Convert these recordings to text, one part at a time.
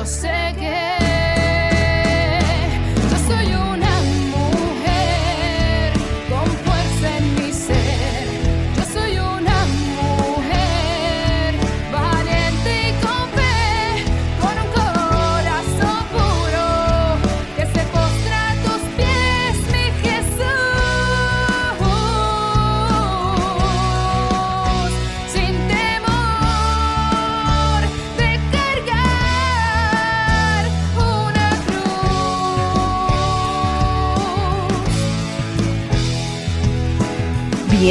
yo sé que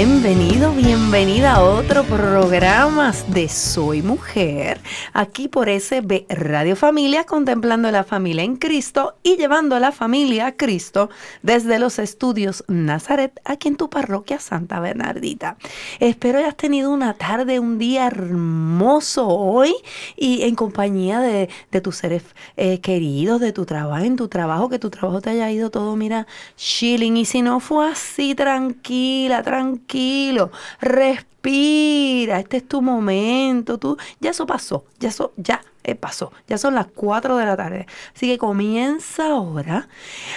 Bienvenido, bienvenida a otro programa de Soy Mujer, aquí por SB Radio Familia, contemplando la familia en Cristo y llevando a la familia a Cristo desde los estudios Nazaret, aquí en tu parroquia Santa Bernardita. Espero hayas tenido una tarde, un día hermoso hoy y en compañía de, tus seres eh, queridos, de tu trabajo, en tu trabajo, que tu trabajo te haya ido todo, mira, chilling. Y si no fue así, tranquila, tranquilo, respira, este es tu momento, tú, ya eso pasó, ya eso, ya eh, pasó, ya son las 4 de la tarde. Así que comienza ahora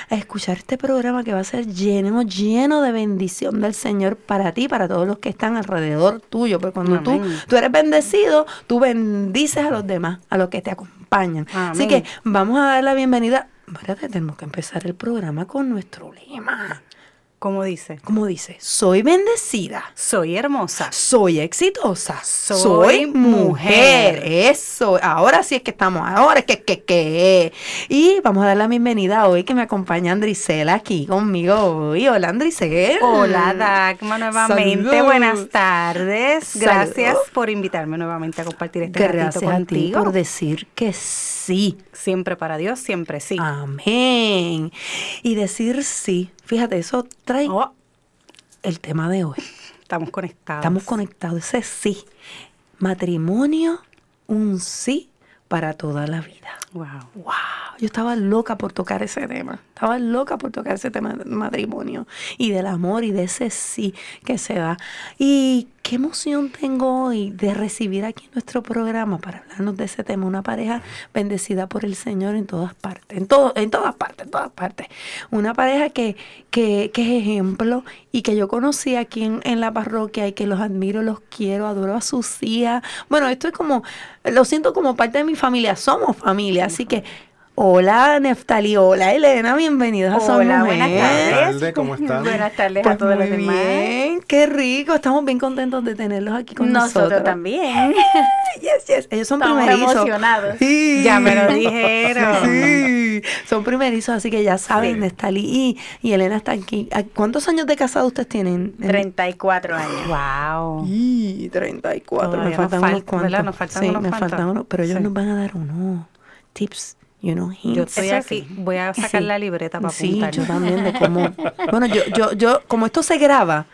a escuchar este programa que va a ser lleno, lleno de bendición del Señor para ti, para todos los que están alrededor tuyo. Porque cuando tú, Amén. tú eres bendecido, tú bendices a los demás, a los que te acompañan. Así que vamos a dar la bienvenida. Espérate, tenemos que empezar el programa con nuestro lema. Como dice, Como dice, soy bendecida. soy hermosa. Soy exitosa. Soy mujer. Eso. Ahora sí es que estamos. Ahora es que, que, que. Y vamos a dar la bienvenida hoy que me acompaña Andricela aquí conmigo hoy. Hola, Andricela. Hola, Dagma, nuevamente. Buenas tardes. Gracias por invitarme nuevamente a compartir este Gracias ratito a ti contigo. por decir que sí. Siempre para Dios, siempre sí. Amén. Y decir sí. Fíjate, eso trae Oh, el tema de hoy. estamos conectados. Estamos conectados. Ese sí. Matrimonio, un sí para toda la vida. Wow. Wow, yo estaba loca por tocar ese tema. Estaba loca por tocar ese tema del matrimonio y del amor y de ese sí que se da. Y qué emoción tengo hoy de recibir aquí nuestro programa para hablarnos de ese tema. Una pareja bendecida por el Señor en todas partes, en, todo, en todas partes, en todas partes. Una pareja que, que, que es ejemplo y que yo conocí aquí en, en la parroquia y que los admiro, los quiero, adoro a sus hijas. Bueno, esto es como, lo siento como parte de mi familia, somos familia, así que hola Neftali, hola Elena, bienvenidos a Soy Hola, Mujer. buenas tardes. Buenas tardes, ¿cómo están? Buenas tardes Pues a todos muy los demás. bien, qué rico, estamos bien contentos de tenerlos aquí con Nosotros, nosotros. también. Yes, yes, ellos son Estamos primerizos. emocionados. Sí. Ya me lo dijeron. Sí, son primerizos, así que ya saben, Sí. Nestali y, y Elena están aquí. ¿A ¿Cuántos años de casado ustedes tienen? 34 años. Wow. Y 34, Todavía me nos faltan falta, unos cuantos. ¿verdad? Nos faltan sí, unos me cuantos. faltan unos, pero ellos Sí. nos van a dar unos tips, you know, hints. Yo estoy aquí. sí. Voy a sacar Sí. la libreta para Sí, apuntar. yo también de cómo. bueno, yo, yo, yo, como esto se graba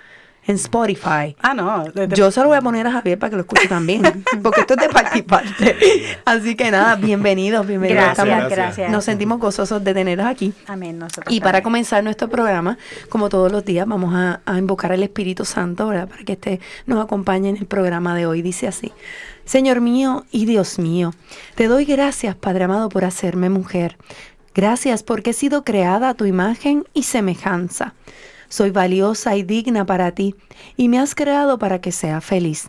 en Spotify, Ah, no. de- de- yo se lo voy a poner a Javier para que lo escuche también, porque esto es de parte y parte. Así que nada, bienvenidos, bienvenidos. Gracias, Estamos- gracias. Nos sentimos gozosos de tenerlos aquí. Amén. Nosotros Y para comenzar nuestro programa, como todos los días, vamos a, a invocar al Espíritu Santo, ¿verdad? Para que este nos acompañe en el programa de hoy. Dice así, Señor mío y Dios mío, te doy gracias, Padre amado, por hacerme mujer. Gracias porque he sido creada a tu imagen y semejanza. Soy valiosa y digna para ti y me has creado para que sea feliz.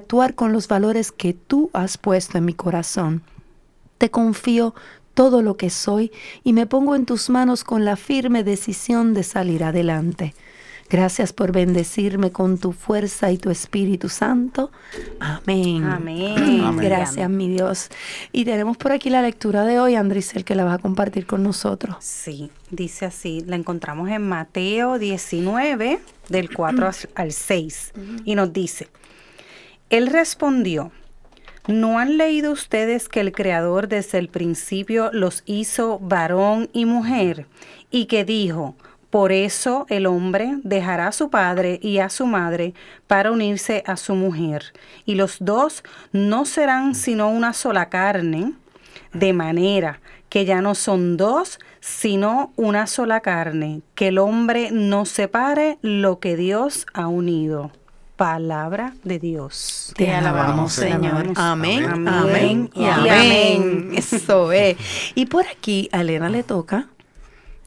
actuar con los valores que tú has puesto en mi corazón. Te confío todo lo que soy y me pongo en tus manos con la firme decisión de salir adelante. Gracias por bendecirme con tu fuerza y tu Espíritu Santo. Amén. Amén. Amén. Gracias, mi Dios. Y tenemos por aquí la lectura de hoy, Andrisel, que la va a compartir con nosotros. Sí, dice así, la encontramos en Mateo 19, del 4 al 6, y nos dice, Él respondió, ¿No han leído ustedes que el Creador desde el principio los hizo varón y mujer? Y que dijo, por eso el hombre dejará a su padre y a su madre para unirse a su mujer, y los dos no serán sino una sola carne, de manera que ya no son dos, sino una sola carne, que el hombre no separe lo que Dios ha unido. Palabra de Dios. Te alabamos, Señor. alabamos. Amén, Amén. amén y Y amén. amén. Eso es. Y por aquí a Elena le toca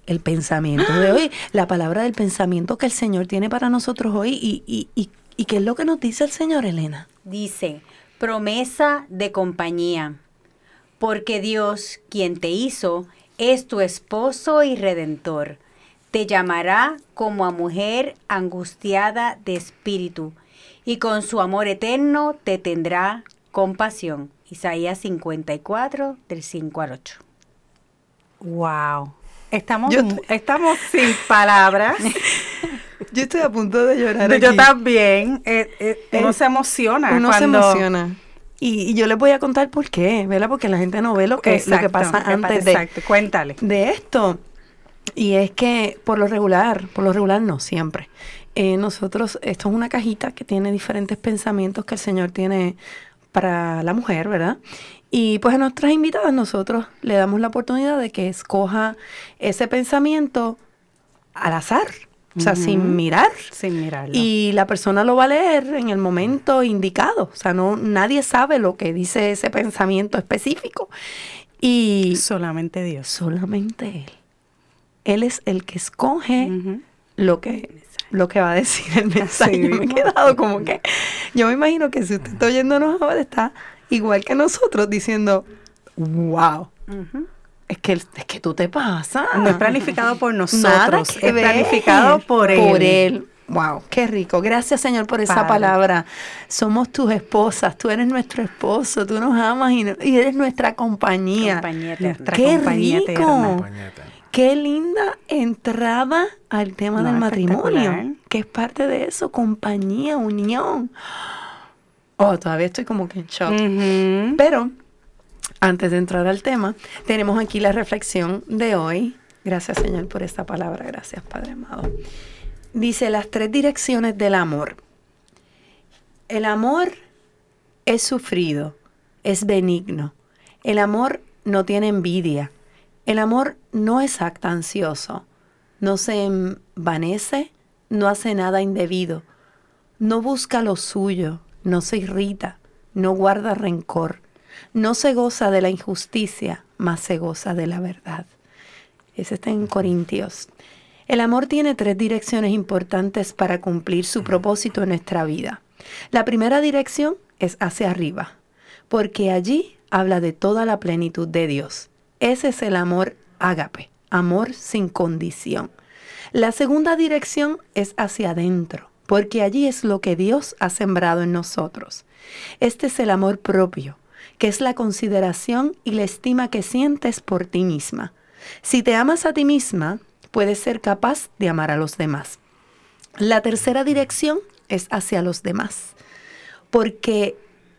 el pensamiento de hoy, la palabra del pensamiento que el Señor tiene para nosotros hoy. ¿Y, y, y, y qué es lo que nos dice el Señor, Elena? Dice, promesa de compañía, porque Dios, quien te hizo, es tu esposo y redentor. Te llamará como a mujer angustiada de espíritu, y con su amor eterno te tendrá compasión. Isaías 54, del 5 al 8. Wow. Estamos, Yo estamos sin palabras. Yo estoy a punto de llorar. Yo aquí. también. eh, eh, uno Eh, se emociona. Uno se emociona. Y, y yo les voy a contar por qué, ¿verdad? Porque la gente no ve lo que, lo que pasa antes de, Exacto, cuéntale. de esto. Y es que por lo regular, por lo regular no, siempre. Eh, nosotros, esto es una cajita que tiene diferentes pensamientos que el Señor tiene para la mujer, ¿verdad? Y pues a nuestras invitadas nosotros le damos la oportunidad de que escoja ese pensamiento al azar, o sea, sin mirar. Sin mirarlo. Y la persona lo va a leer en el momento indicado. O sea, no, nadie sabe lo que dice ese pensamiento específico. Y solamente Dios. solamente Él. Él es el que escoge lo que lo que va a decir el mensaje. Yo me he quedado como que. Yo me imagino que si usted está oyéndonos ahora, está igual que nosotros diciendo, wow. Es que, es que tú te pasas. No es planificado por nosotros, es ver. planificado por él. Por él. Wow, qué rico. Gracias, Señor, por esa Padre. palabra. Somos tus esposas, tú eres nuestro esposo, tú nos amas y, eres nuestra compañía. Compañía. Nuestra Qué compañía rico. Qué linda entrada al tema No, del matrimonio, que es parte de eso, compañía, unión. Oh, todavía estoy como que en shock. Pero antes de entrar al tema, tenemos aquí la reflexión de hoy. Gracias, Señor, por esta palabra. Gracias, Padre amado. Dice las tres direcciones del amor. El amor es sufrido, es benigno. El amor no tiene envidia. El amor no es actancioso. No se envanece, no hace nada indebido. No busca lo suyo, no se irrita, no guarda rencor. No se goza de la injusticia, mas se goza de la verdad. Ese está en Corintios. El amor tiene tres direcciones importantes para cumplir su propósito en nuestra vida. La primera dirección es hacia arriba, porque allí habla de toda la plenitud de Dios. Ese es el amor ágape, amor sin condición. La segunda dirección es hacia adentro, porque allí es lo que Dios ha sembrado en nosotros. Este es el amor propio, que es la consideración y la estima que sientes por ti misma. Si te amas a ti misma, puedes ser capaz de amar a los demás. La tercera dirección es hacia los demás, porque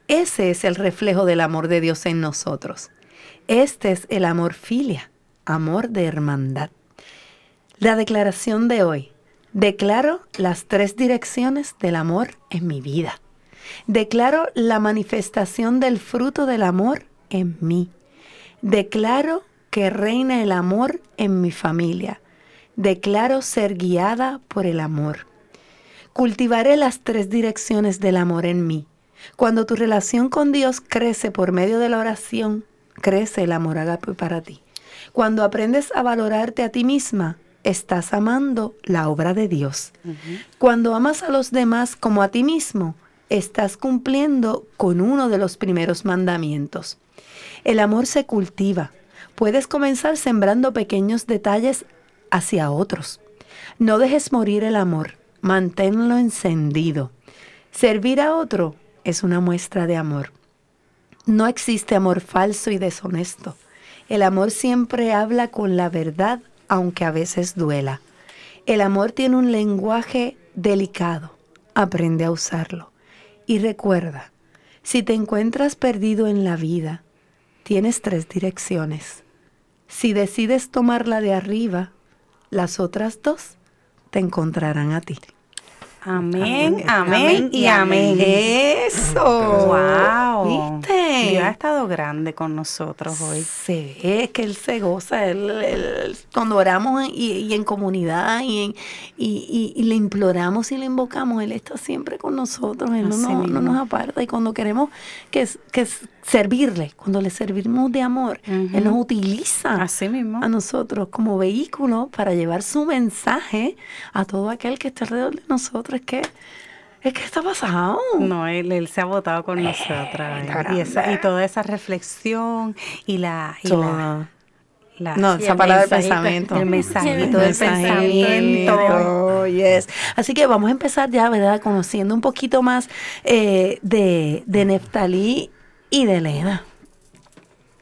ese es el reflejo del amor de Dios en nosotros. Este es el amor filia, amor de hermandad. La declaración de hoy. Declaro las tres direcciones del amor en mi vida. Declaro la manifestación del fruto del amor en mí. Declaro que reina el amor en mi familia. Declaro ser guiada por el amor. Cultivaré las tres direcciones del amor en mí. Cuando tu relación con Dios crece por medio de la oración, crece el amor agape para ti. Cuando aprendes a valorarte a ti misma, estás amando la obra de Dios. Cuando amas a los demás como a ti mismo, estás cumpliendo con uno de los primeros mandamientos. El amor se cultiva. Puedes comenzar sembrando pequeños detalles hacia otros. No dejes morir el amor, manténlo encendido. Servir a otro es una muestra de amor. No existe amor falso y deshonesto. El amor siempre habla con la verdad, aunque a veces duela. El amor tiene un lenguaje delicado. Aprende a usarlo. Y recuerda, Si te encuentras perdido en la vida, tienes tres direcciones. Si decides tomar la de arriba, las otras dos te encontrarán a ti. Amén, amén, y amén. Eso. Wow. ¿Viste? Dios ha estado grande con nosotros hoy. Se ve que Él se goza, él, él- cuando oramos y, y en comunidad y, en- y, le imploramos y le invocamos, Él está siempre con nosotros, Él no, no nos aparta y cuando queremos que, que servirle, cuando le servimos de amor. Él nos utiliza Así mismo. a nosotros como vehículo para llevar su mensaje a todo aquel que está alrededor de nosotros. Es que, es que está pasado. No, él, él se ha votado con nosotras. está Y, esa- y toda esa reflexión y la... Y la, Toda. la- No, esa palabra del mensajito. pensamiento. El mensajito El del pensamiento. yes. Así que vamos a empezar ya, ¿verdad? Conociendo un poquito más eh, de, de Neftalí y de Leda.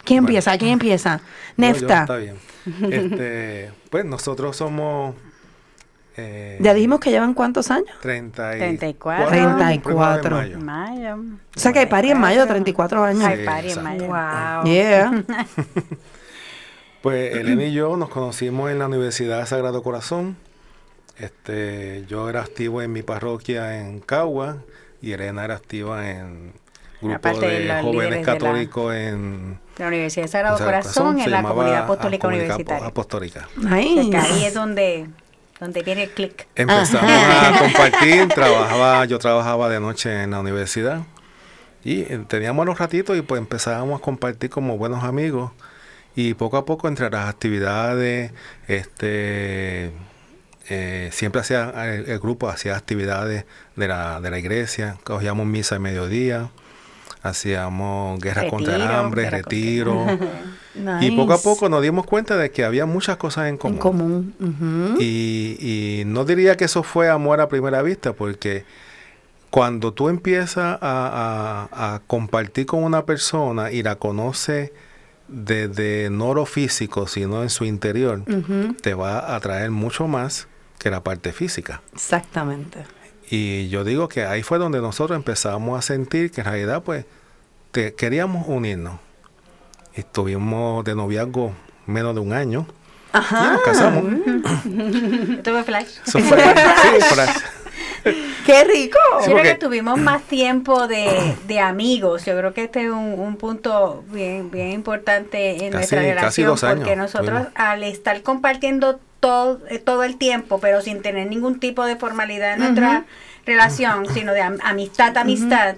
¿Quién Bueno. empieza? ¿Quién empieza? No, yo, Nefta. está bien. Este, pues nosotros somos. Eh, ya dijimos que llevan cuántos años. 30 y 34. 34. primero de mayo. Mayo. O sea que hay pari en mayo, 34 años. Hay Sí, pari en mayo. Wow. Yeah. Pues Elena y yo nos conocimos en la Universidad de Sagrado Corazón. Este, yo era activo en mi parroquia en Cagua y Elena era activa en grupo de jóvenes de la- católicos en La Universidad de Sagrado Sagrado Corazón, se en la comunidad apostólica universitaria. Apostólica. Ahí es donde, donde viene el clic. Empezamos a compartir, trabajaba, yo trabajaba de noche en la universidad. Y eh, teníamos los ratitos y pues empezábamos a compartir como buenos amigos. Y poco a poco entre las actividades, este, eh, siempre hacía el, el grupo hacía actividades de la, de la iglesia, cogíamos misa al mediodía, hacíamos guerra contra el Retiro, hambre, contra y poco a poco nos dimos cuenta de que había muchas cosas en común. En común. Y, y no diría que eso fue amor a primera vista, porque cuando tú empiezas a, a- a compartir con una persona y la conoces desde no lo físico, sino en su interior, te va a atraer mucho más que la parte física. Exactamente. Y yo digo que ahí fue donde nosotros empezamos a sentir que en realidad pues te- queríamos unirnos. Estuvimos de noviazgo menos de un año y Ajá. nos casamos. Yo tuve flash. Fue, sí, fra- ¡Qué rico! Yo Sí, creo porque- que tuvimos más tiempo de, de amigos. Yo creo que este es un, un punto bien, bien importante en Casi- nuestra casi relación. dos años porque nosotros tuvimos. al estar compartiendo todo, eh, todo el tiempo, pero sin tener ningún tipo de formalidad en nuestra relación, sino de am- amistad a amistad,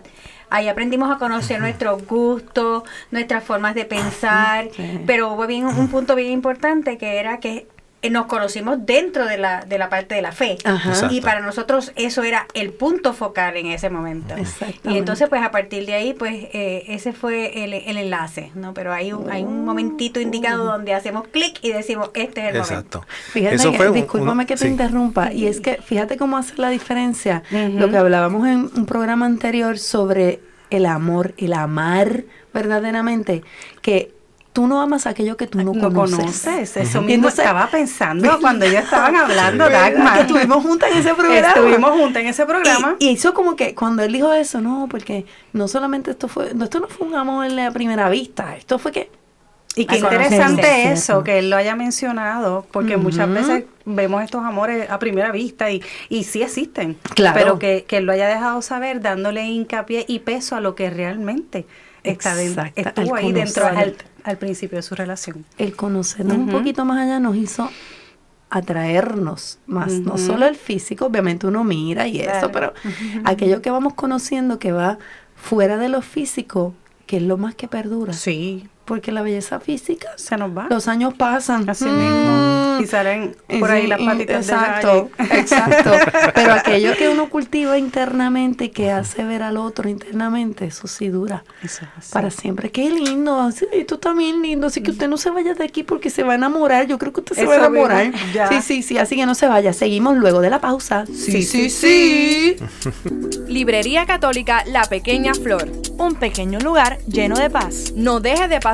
ahí aprendimos a conocer nuestros gustos, nuestras formas de pensar, Sí. pero hubo bien, un punto bien importante que era que nos conocimos dentro de la, de la parte de la fe. Ajá. Y para nosotros eso era el punto focal en ese momento. Y entonces pues a partir de ahí pues eh, ese fue el, el enlace, ¿no? Pero hay un, hay un momentito indicado donde hacemos clic y decimos este es el momento. Exacto. Fíjate, Eso fue un- discúlpame uno- que te sí. interrumpa, y es que fíjate cómo hace la diferencia Ujú. lo que hablábamos en un programa anterior sobre el amor, el amar verdaderamente, que tú no amas aquello que tú no, No conoces. conoces. Eso mismo Entonces- estaba pensando cuando ellos estaban hablando. Dagmar. Que estuvimos juntas en ese programa. Estuvimos juntas en ese programa. Y, y hizo como que cuando él dijo eso, no, porque no solamente esto fue, no, esto no fue un amor en la primera vista, esto fue que Y qué interesante eso, que él lo haya mencionado, porque muchas veces vemos estos amores a primera vista y, y sí existen. Claro. Pero que, que él lo haya dejado saber, dándole hincapié y peso a lo que realmente está den- Exacto, estuvo ahí dentro al, al principio de su relación. el conocernos un poquito más allá nos hizo atraernos más, no solo el físico, obviamente uno mira y eso, pero aquello que vamos conociendo que va fuera de lo físico, que es lo más que perdura, Sí, porque la belleza física, se nos va. los años pasan, Así Mm. mismo. Y salen por ahí Sí, las y- patitas de exacto, exacto. Pero aquello que uno cultiva internamente, que hace ver al otro internamente, eso sí dura Eso es así. para siempre. Qué lindo, sí, esto está bien lindo. Así que usted no se vaya de aquí porque se va a enamorar. Yo creo que usted se va a enamorar. ya. Sí, sí, sí, así que no se vaya. Seguimos luego de la pausa. Sí, sí, sí. Librería Católica La Pequeña Flor. Un pequeño lugar lleno de paz. No deje de pasar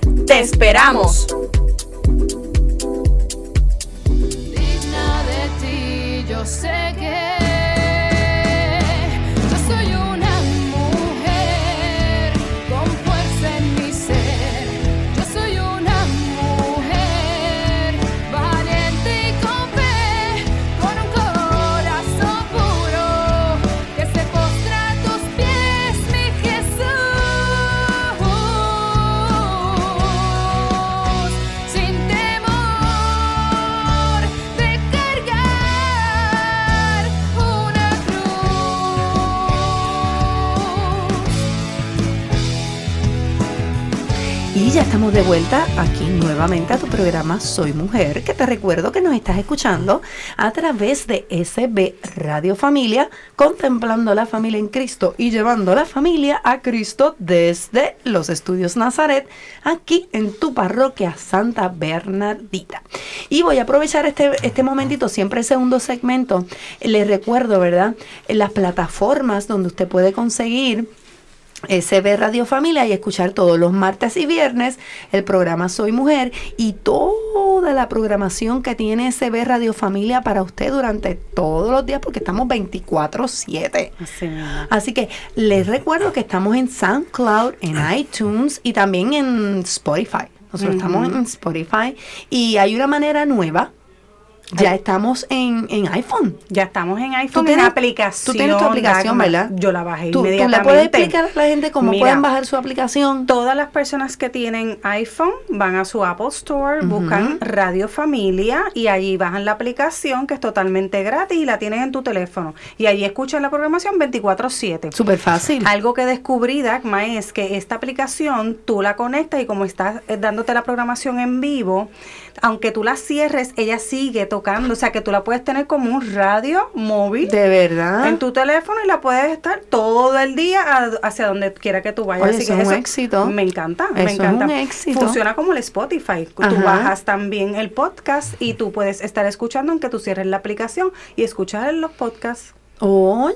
¡Te esperamos! digna de ti, yo sé que ya estamos de vuelta aquí nuevamente a tu programa Soy Mujer, que te recuerdo que nos estás escuchando a través de SB Radio Familia, contemplando la familia en Cristo y llevando la familia a Cristo desde los estudios Nazaret, aquí en tu parroquia Santa Bernardita. Y voy a aprovechar este, este momentito, siempre el segundo segmento, les recuerdo, ¿verdad? Las plataformas donde usted puede conseguir SB Radio Familia y escuchar todos los martes y viernes el programa Soy Mujer y toda la programación que tiene SB Radio Familia para usted durante todos los días porque estamos 24/7. Así. Así que les recuerdo que estamos en SoundCloud, en iTunes y también en Spotify. Nosotros estamos en Spotify y hay una manera nueva. Ya estamos en, en iPhone. Ya estamos en iPhone, tienes- en aplicación. tú tienes tu aplicación. ¿verdad? Yo la bajé ¿Tú, tú inmediatamente. le puedes explicar a la gente cómo Mira, pueden bajar su aplicación? Todas las personas que tienen iPhone van a su Apple Store, buscan Radio Familia y allí bajan la aplicación que es totalmente gratis y la tienes en tu teléfono. Y allí escuchan la programación 24/7. Súper fácil. Algo que descubrí, Dagma, es que esta aplicación tú la conectas y como estás eh, dándote la programación en vivo, aunque tú la cierres, ella sigue tocando. O sea, que tú la puedes tener como un radio móvil De verdad. en tu teléfono y la puedes estar todo el día a- hacia donde quiera que tú vayas. Oye, Así eso que es un éxito. Me encanta, Eso me es encanta. un éxito. Funciona como el Spotify. Tú Ajá. bajas también el podcast y tú puedes estar escuchando aunque tú cierres la aplicación y escuchar los podcasts. Oye,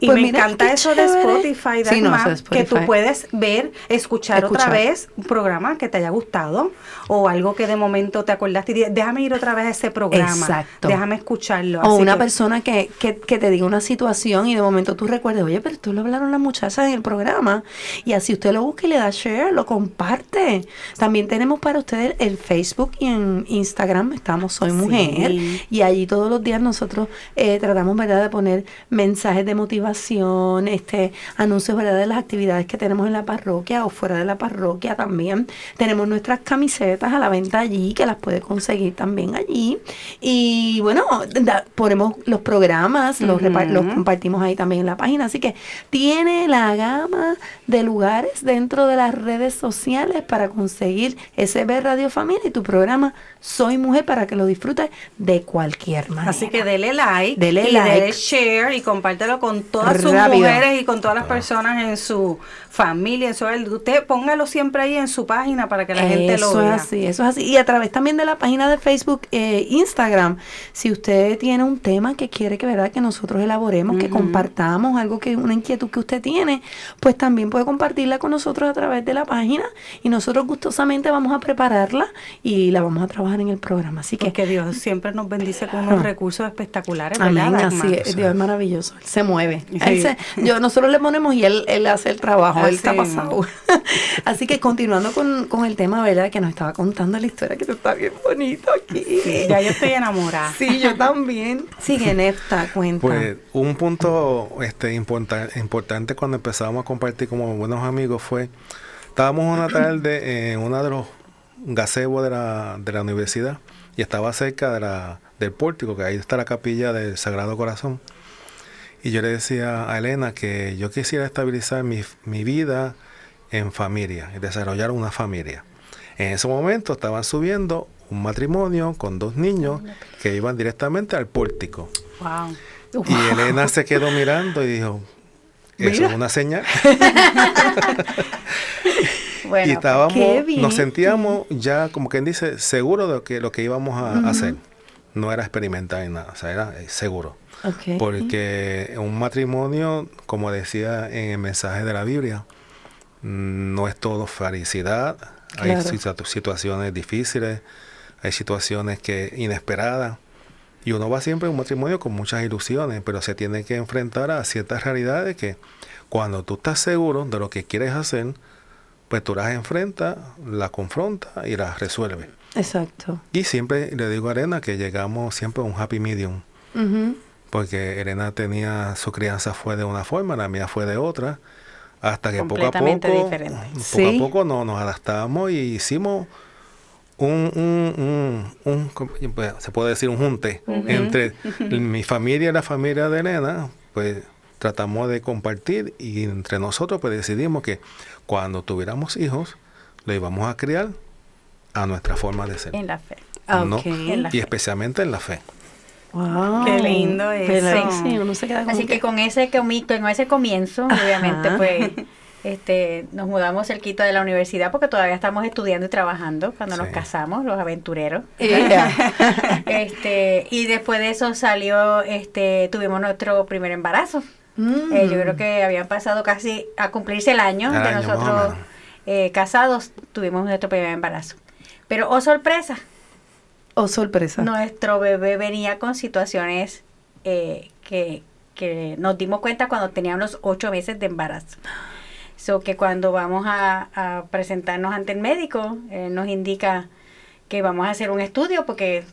Y pues me mira encanta eso de. Spotify, Sí, no, que tú puedes ver, escuchar, otra vez un programa que te haya gustado o algo que de momento te acordaste y déjame ir otra vez a ese programa. Exacto. Déjame escucharlo. O Así una que- persona que, que, que te diga una situación y de momento tú recuerdes, oye, pero tú lo hablaron las muchachas en el programa. Y así usted lo busca y le da share, lo comparte. También tenemos para ustedes el Facebook y en Instagram estamos Soy Mujer. Sí. Y allí todos los días nosotros eh, tratamos, ¿verdad?, de poner mensajes de motivación, este anuncios, ¿verdad?, de las actividades que tenemos en la parroquia o fuera de la parroquia también. Tenemos nuestras camisetas a la venta allí, que las puede conseguir también allí. Y bueno, da- ponemos los programas, los, repa- Ujú. los compartimos ahí también en la página. Así que tiene la gama de lugares dentro de las redes sociales para conseguir SB Radio Familia y tu programa Soy Mujer para que lo disfrutes de cualquier manera. Así que dele like, Dele y like. dele share y compártelo con todas sus mujeres y con todas las personas en su familia, su hogar. Usted póngalo siempre ahí en su página para que la gente lo Eso vea. es así, eso es así. Y a través también de la página de Facebook, eh, Instagram, si usted tiene un tema que quiere que verdad que nosotros elaboremos, que compartamos algo que una inquietud que usted tiene, pues también puede compartirla con nosotros a través de la página y nosotros gustosamente vamos a prepararla y la vamos a trabajar en el programa. Así que Porque Dios siempre nos bendice con unos recursos espectaculares, ¿verdad? Amén, así es, Dios es maravilloso, Él se mueve. Sí. Él se- yo, nosotros le ponemos y él, él hace el trabajo, él está Así pasado. así que continuando con, con el tema, ¿verdad? Que nos estaba contando la historia, que está bien bonito aquí. Sí, ya yo estoy enamorada. Sí, yo también. Sigue, Nefta, cuenta. Pues un punto este, importa- importante cuando empezamos a compartir como buenos amigos fue, estábamos una tarde en uno de los gazebos de la, de la universidad y estaba cerca de la, del pórtico, que ahí está la capilla del Sagrado Corazón. Y yo le decía a Elena que yo quisiera estabilizar mi, mi vida en familia y desarrollar una familia. En ese momento estaban subiendo un matrimonio con dos niños que iban directamente al pórtico. Wow. Y Elena se quedó mirando y dijo, Eso Mira. es una señal. Bueno, y estábamos, nos sentíamos ya, como quien dice, seguros de que lo que íbamos a hacer. No era experimentar ni nada, o sea, era eh, seguro. Porque un matrimonio, como decía en el mensaje de la Biblia, no es todo felicidad. Hay situaciones difíciles, hay situaciones que inesperadas. Y uno va siempre a un matrimonio con muchas ilusiones, pero se tiene que enfrentar a ciertas realidades que cuando tú estás seguro de lo que quieres hacer, pues tú las enfrentas, las confrontas y las resuelves. Exacto. Y siempre le digo a Arena que llegamos siempre a un happy medium Ujú. Porque Elena tenía su crianza fue de una forma, la mía fue de otra, hasta que poco a poco, diferente. poco Sí. a poco no, nos adaptamos y hicimos un, un, un, un- ¿cómo se puede decir un junte entre mi familia y la familia de Elena, pues tratamos de compartir y entre nosotros pues decidimos que cuando tuviéramos hijos, lo íbamos a criar a nuestra forma de ser. en la fe. No, ok. En la y especialmente en la fe. Wow. Qué lindo ¿Verdad eso. Sí, uno se queda Así que con ese, comi- con ese comienzo, Ajá. obviamente, pues este, nos mudamos cerquita de la universidad porque todavía estamos estudiando y trabajando cuando nos casamos, los aventureros. Este Y después de eso salió, este tuvimos nuestro primer embarazo. Mm. Eh, yo creo que habían pasado casi a cumplirse el año El de año, nosotros eh, casados, tuvimos nuestro primer embarazo. Pero, oh sorpresa, Oh, sorpresa. nuestro bebé venía con situaciones eh, que, que nos dimos cuenta cuando teníamos ocho meses de embarazo. So que cuando vamos a, a presentarnos ante el médico, eh, nos indica que vamos a hacer un estudio porque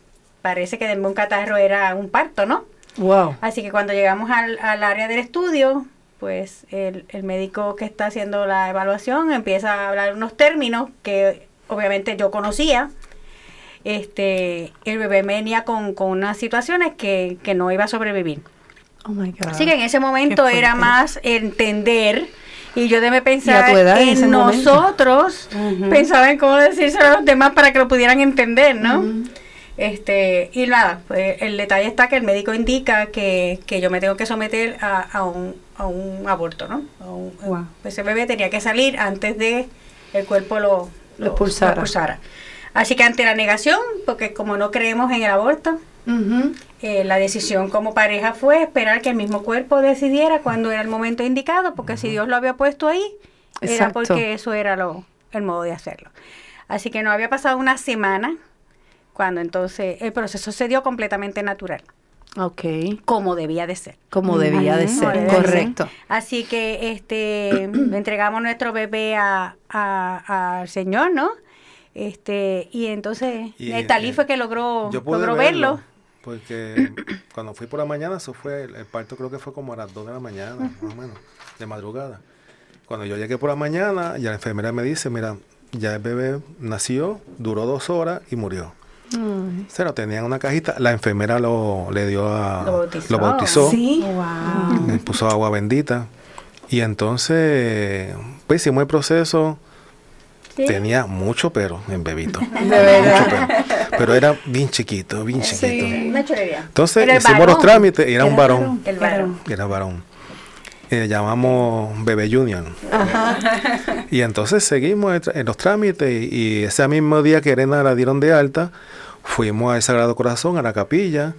parece que denme un catarro era un parto, ¿no? Wow. Así que cuando llegamos al, al área del estudio, pues el, el médico que está haciendo la evaluación empieza a hablar unos términos que obviamente yo conocía. Este, el bebé venía con, con unas situaciones que, que no iba a sobrevivir. Oh my God. Así que en ese momento era más entender y yo debe pensar edad, en nosotros, pensaba en cómo decírselo a los demás para que lo pudieran entender, ¿no? Este, y nada, pues el detalle está que el médico indica que, que yo me tengo que someter a, a un, a un aborto, ¿no? A un- Wow. Ese bebé tenía que salir antes de el cuerpo lo, Lo expulsara. expulsara. Así que ante la negación, porque como no creemos en el aborto, eh, la decisión como pareja fue esperar que el mismo cuerpo decidiera cuando era el momento indicado, porque si Dios lo había puesto ahí, era porque eso era lo, el modo de hacerlo. Así que no había pasado una semana cuando entonces el proceso se dio completamente natural, Ok. como debía de ser. Como debía de ser. De Correcto. ser. Así que este entregamos nuestro bebé a, a- al Señor, ¿no? Este, y entonces Y, Talí eh, fue que logró, Yo pude logró verlo, verlo. porque cuando fui por la mañana, eso fue, el, el parto creo que fue como a las 2 de la mañana, más o menos, de madrugada. Cuando yo llegué por la mañana, ya la enfermera me dice, mira, ya el bebé nació, duró dos horas y murió. Ay. Se lo tenía en una cajita, la enfermera lo le dio a... Lo bautizó. lo bautizó, Sí. Wow. le puso agua bendita. Y entonces, pues hicimos el proceso, Sí. tenía mucho pero en bebito. De verdad. Mucho pero. Pero era bien chiquito, bien chiquito. Una chulería. Entonces hicimos los trámites y era un varón. El varón. Era varón. Eh, llamamos Bebé Junior. Y entonces seguimos en los trámites y, y ese mismo día que Elena la dieron de alta, fuimos al Sagrado Corazón, a la capilla,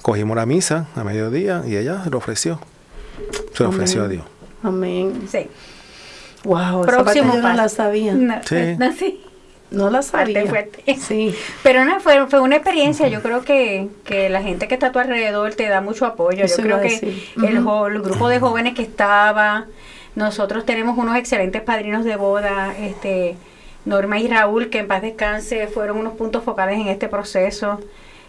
cogimos la misa a mediodía y ella se lo ofreció. Se lo ofreció a. Dios. Amén. Sí. Wow, esa Próximo yo no la sabía. No, Sí. no, sí. No la sabía. fuerte. Sí. Pero no, fue, fue una experiencia. Yo creo que, que la gente que está a tu alrededor te da mucho apoyo. Eso Yo creo que el, jo- el grupo de jóvenes que estaba, nosotros tenemos unos excelentes padrinos de boda, este Norma y Raúl, que en paz descanse, fueron unos puntos focales en este proceso.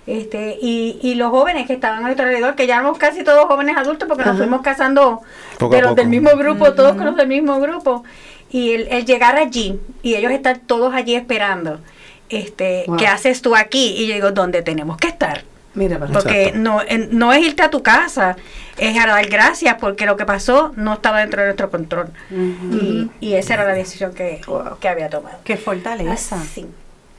Este, y, y los jóvenes que estaban a nuestro alrededor, que ya éramos casi todos jóvenes adultos porque nos fuimos casando Poco de los del mismo grupo, todos con los del mismo grupo. Y el, el llegar allí y ellos estar todos allí esperando, este, Wow. ¿qué haces tú aquí? Y yo digo, ¿dónde tenemos que estar? Mira, Porque Exacto. no, en- no es irte a tu casa, es a dar gracias porque lo que pasó no estaba dentro de nuestro control. y, y esa era la decisión que, Wow. que había tomado. Qué fortaleza. Sí,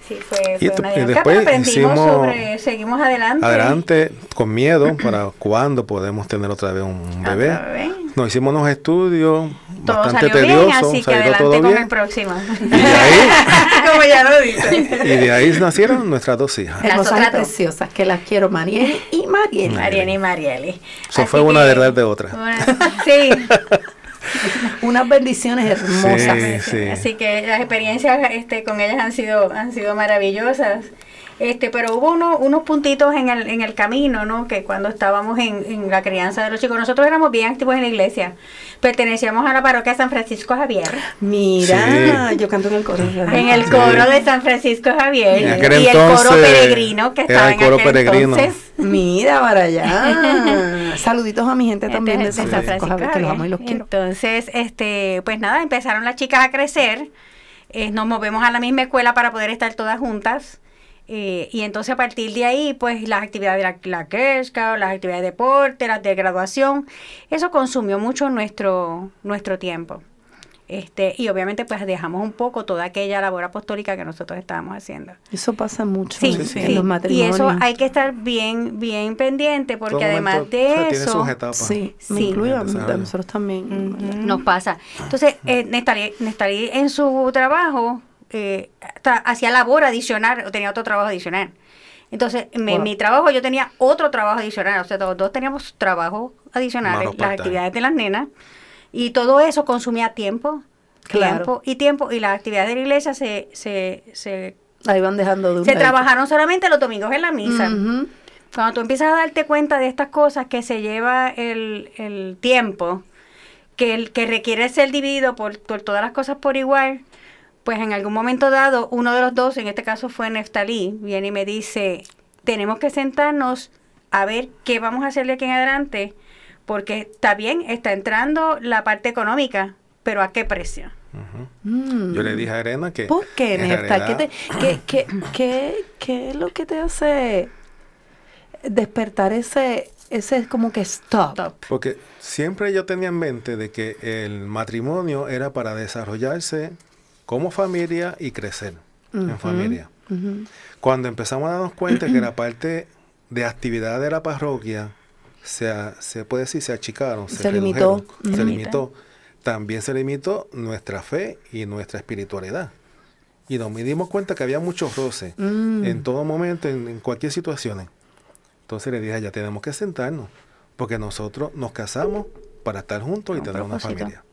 sí, fue, Y fue tu- una y dinámica, después pero aprendimos hicimos- sobre, seguimos adelante. Adelante, con miedo, para cuándo podemos tener otra vez un bebé. Nos hicimos unos estudios Todo bastante salió bien, tediosos, así que adelante todo con bien. el próximo. Y de ahí, Como ya lo dice. y de ahí nacieron nuestras dos hijas. Las Hermosas preciosas, que las quiero, Mariel y Mariel. Mariana y Marieli. Eso Así fue una verdad de otra. Sí, Unas bendiciones hermosas. Sí, sí. Así que las experiencias este, con ellas han sido, han sido maravillosas. Este, pero hubo uno- unos puntitos en el, en el camino, ¿no? Que cuando estábamos en, en la crianza de los chicos, nosotros éramos bien activos en la iglesia. Pertenecíamos a la parroquia San Francisco Javier. Mira, Sí. yo canto en el coro. En el Sí. coro de San Francisco Javier. En aquel y el coro peregrino que era estaba el en coro aquel peregrino. entonces. Mira para allá. Saluditos a mi gente Este también de San Francisco, Javier, que los amo y los quiero. Entonces, este, pues nada, empezaron las chicas a crecer. eh, nos movemos a la misma escuela para poder estar todas juntas. Eh, y entonces a partir de ahí, pues las actividades de la, la las actividades de deporte, las de graduación, eso consumió mucho nuestro, nuestro tiempo. Este, y obviamente pues dejamos un poco toda aquella labor apostólica que nosotros estábamos haciendo. Eso pasa mucho Sí, en, sí. en los Y matrimonios. eso hay que estar bien, bien pendiente porque Todo además momento, de o sea, tiene eso... sus etapas. Sí, me Sí. incluyo nosotros también. nos pasa. Entonces, eh, Nestali, Nestali en su trabajo eh, hacía labor adicional, o tenía otro trabajo adicional. Entonces, en Wow. mi trabajo yo tenía otro trabajo adicional, o sea, los dos teníamos trabajos adicionales, las actividades de las nenas, y todo eso consumía tiempo, Claro. tiempo y tiempo, y las actividades de la iglesia se, se, se, Ahí van dejando de un se trabajaron solamente los domingos en la misa. Cuando tú empiezas a darte cuenta de estas cosas que se lleva el, el tiempo, que, el, que requiere ser dividido por, por todas las cosas por igual, pues en algún momento dado, uno de los dos, en este caso fue Neftalí, viene y me dice, tenemos que sentarnos a ver qué vamos a hacer de aquí en adelante, porque está bien, está entrando la parte económica, pero ¿a qué precio? Mm. Yo le dije a Arena que. ¿Por qué, Neftal? ¿Qué, te- qué, qué, qué- qué es lo que te hace despertar ese, ese como que stop? Top. Porque siempre yo tenía en mente de que el matrimonio era para desarrollarse como familia y crecer en familia. Cuando empezamos a darnos cuenta que la parte de actividad de la parroquia se, se puede decir se achicaron, se, Se limitó. se limitó, también se limitó nuestra fe y nuestra espiritualidad. Y nos dimos cuenta que había muchos roces Mm. en todo momento, en, en cualquier situación. Entonces le dije, ya tenemos que sentarnos, porque nosotros nos casamos para estar juntos y tener una familia.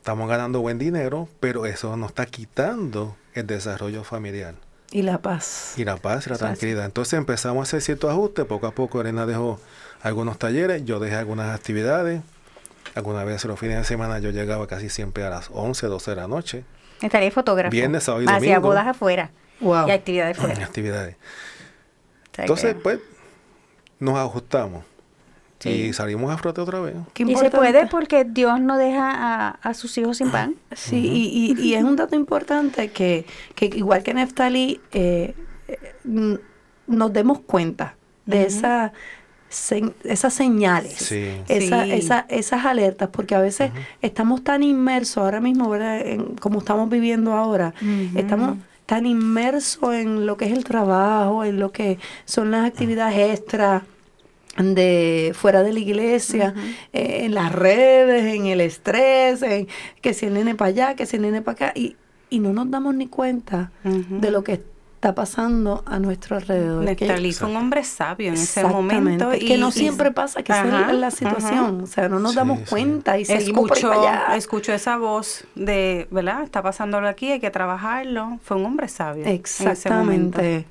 Estamos ganando buen dinero, pero eso nos está quitando el desarrollo familiar Y la paz. y la paz y la tranquilidad. Entonces empezamos a hacer ciertos ajustes. Poco a poco Elena dejó algunos talleres, yo dejé algunas actividades. Algunas veces los fines de semana yo llegaba casi siempre a las 11, 12 de la noche. Estaría fotógrafo. Viernes, sábado y Hacía domingo. bodas afuera Wow. y actividades fuera. actividades. Entonces, pues, nos ajustamos. Sí. Y salimos a frote otra vez. Qué y se puede porque Dios no deja a, a sus hijos sin pan. Sí, y, y- y es un dato importante que, que igual que Neftali, eh, n- nos demos cuenta de esa, se- esas señales, Sí. esa- Sí. esa- esas alertas, porque a veces estamos tan inmersos ahora mismo, ¿verdad? En, como estamos viviendo ahora, estamos tan inmersos en lo que es el trabajo, en lo que son las actividades extras de fuera de la iglesia, eh, en las redes, en el estrés, en que si el nene para allá, que si el nene para acá, y, y no nos damos ni cuenta de lo que está pasando a nuestro alrededor. fue un hombre sabio en ese momento. que no y- siempre pasa, que esa es la situación, o sea, no nos Sí, damos sí. cuenta y seguimos por para allá. escuchó esa voz de, ¿verdad? Está pasándolo aquí, hay que trabajarlo. Fue un hombre sabio. en ese momento. Exactamente.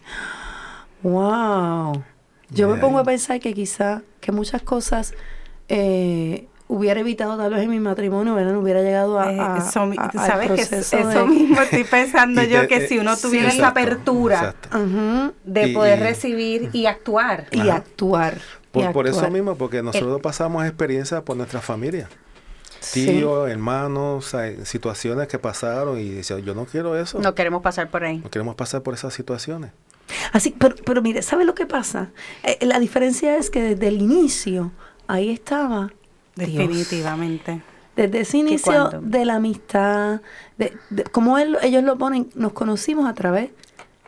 Wow. Yo me pongo a pensar que quizá que muchas cosas eh, hubiera evitado tal vez en mi matrimonio, ¿verdad? No hubiera llegado a, Eh, a- eso, al ¿Sabes que eso de- mismo estoy pensando yo te- que eh, si uno sí, tuviera esa exacto, apertura exacto. De Y- poder y- recibir y actuar. y actuar. y Por, por eso mismo, porque nosotros pasamos experiencias por nuestra familia. Sí. Tíos, hermanos, hay situaciones que pasaron y decía, yo no quiero eso. No queremos pasar por ahí. No queremos pasar por esas situaciones. Así, pero, pero mire, ¿sabe lo que pasa? Eh, la diferencia es que desde el inicio, ahí estaba Dios. Definitivamente. Desde ese inicio de la amistad, de, de- como él- ellos lo ponen, nos conocimos a través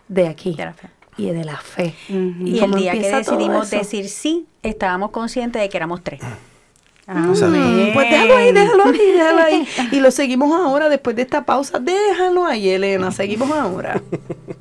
de aquí De la fe. y de la fe. Y el día que decidimos eso. decir sí, estábamos conscientes de que éramos tres. Amén. Pues déjalo ahí, déjalo ahí, déjalo ahí. Y lo seguimos ahora después de esta pausa. Déjalo ahí, Elena. Seguimos ahora.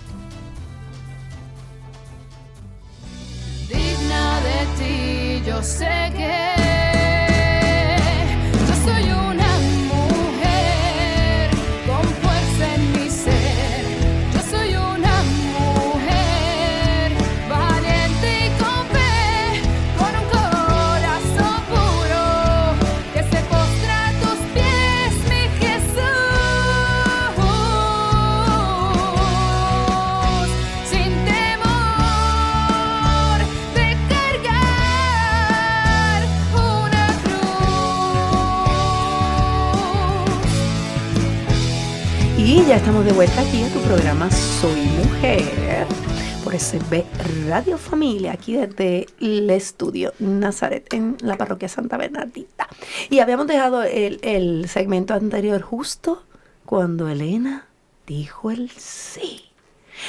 SB Radio Familia, aquí desde el estudio Nazaret en la parroquia Santa Bernardita. Y habíamos dejado el, el segmento anterior justo cuando Elena dijo el sí.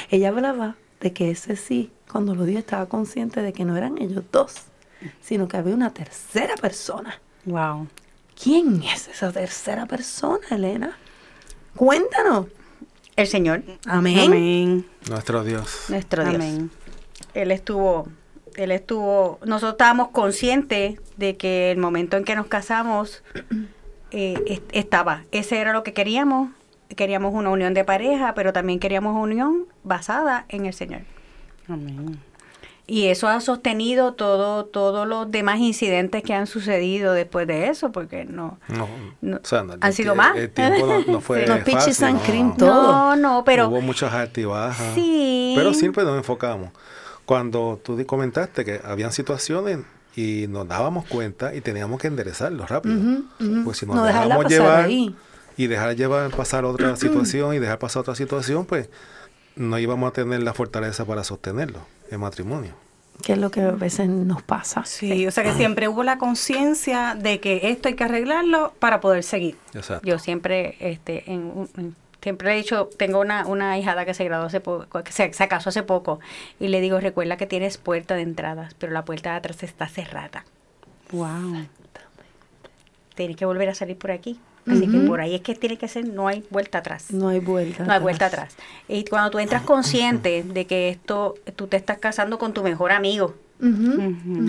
Ella hablaba de que ese sí, cuando lo dio, estaba consciente de que no eran ellos dos, sino que había una tercera persona. Wow. ¿Quién es esa tercera persona, Elena? Cuéntanos. El Señor, Amén. Amén. Nuestro Dios. nuestro Dios. Amén. Él estuvo, él estuvo, nosotros estábamos conscientes de que el momento en que nos casamos eh, est- estaba, ese era lo que queríamos, queríamos una unión de pareja, pero también queríamos una unión basada en el Señor. Amén. Y eso ha sostenido todo, todos los demás incidentes que han sucedido después de eso, porque no, No, No, o sea, no, ¿han sido más? El tiempo no, no fue Los and no. cream, todo. no, no, pero Hubo muchas altibajas. Sí. Pero siempre nos enfocamos. Cuando tú comentaste que habían situaciones y nos dábamos cuenta y teníamos que enderezarlo rápido. Ujú, ujú. Pues si nos No dejarla dejamos pasar llevar ahí. y dejar llevar pasar otra situación y dejar pasar otra situación, pues no íbamos a tener la fortaleza para sostenerlo, el matrimonio. Que es lo que a veces nos pasa. Sí, o sea que siempre hubo la conciencia de que esto hay que arreglarlo para poder seguir. Exacto. Yo siempre, este, en, un- en- siempre he dicho, tengo una, una hijada que se graduó hace poco, que se, se casó hace poco, y le digo, recuerda que tienes puerta de entradas, pero la puerta de atrás está cerrada. Wow. Tienes que volver a salir por aquí. Así que por ahí es que tiene que ser, no hay vuelta atrás. No hay vuelta. No hay vuelta atrás. Y cuando tú entras consciente de que esto, tú te estás casando con tu mejor amigo.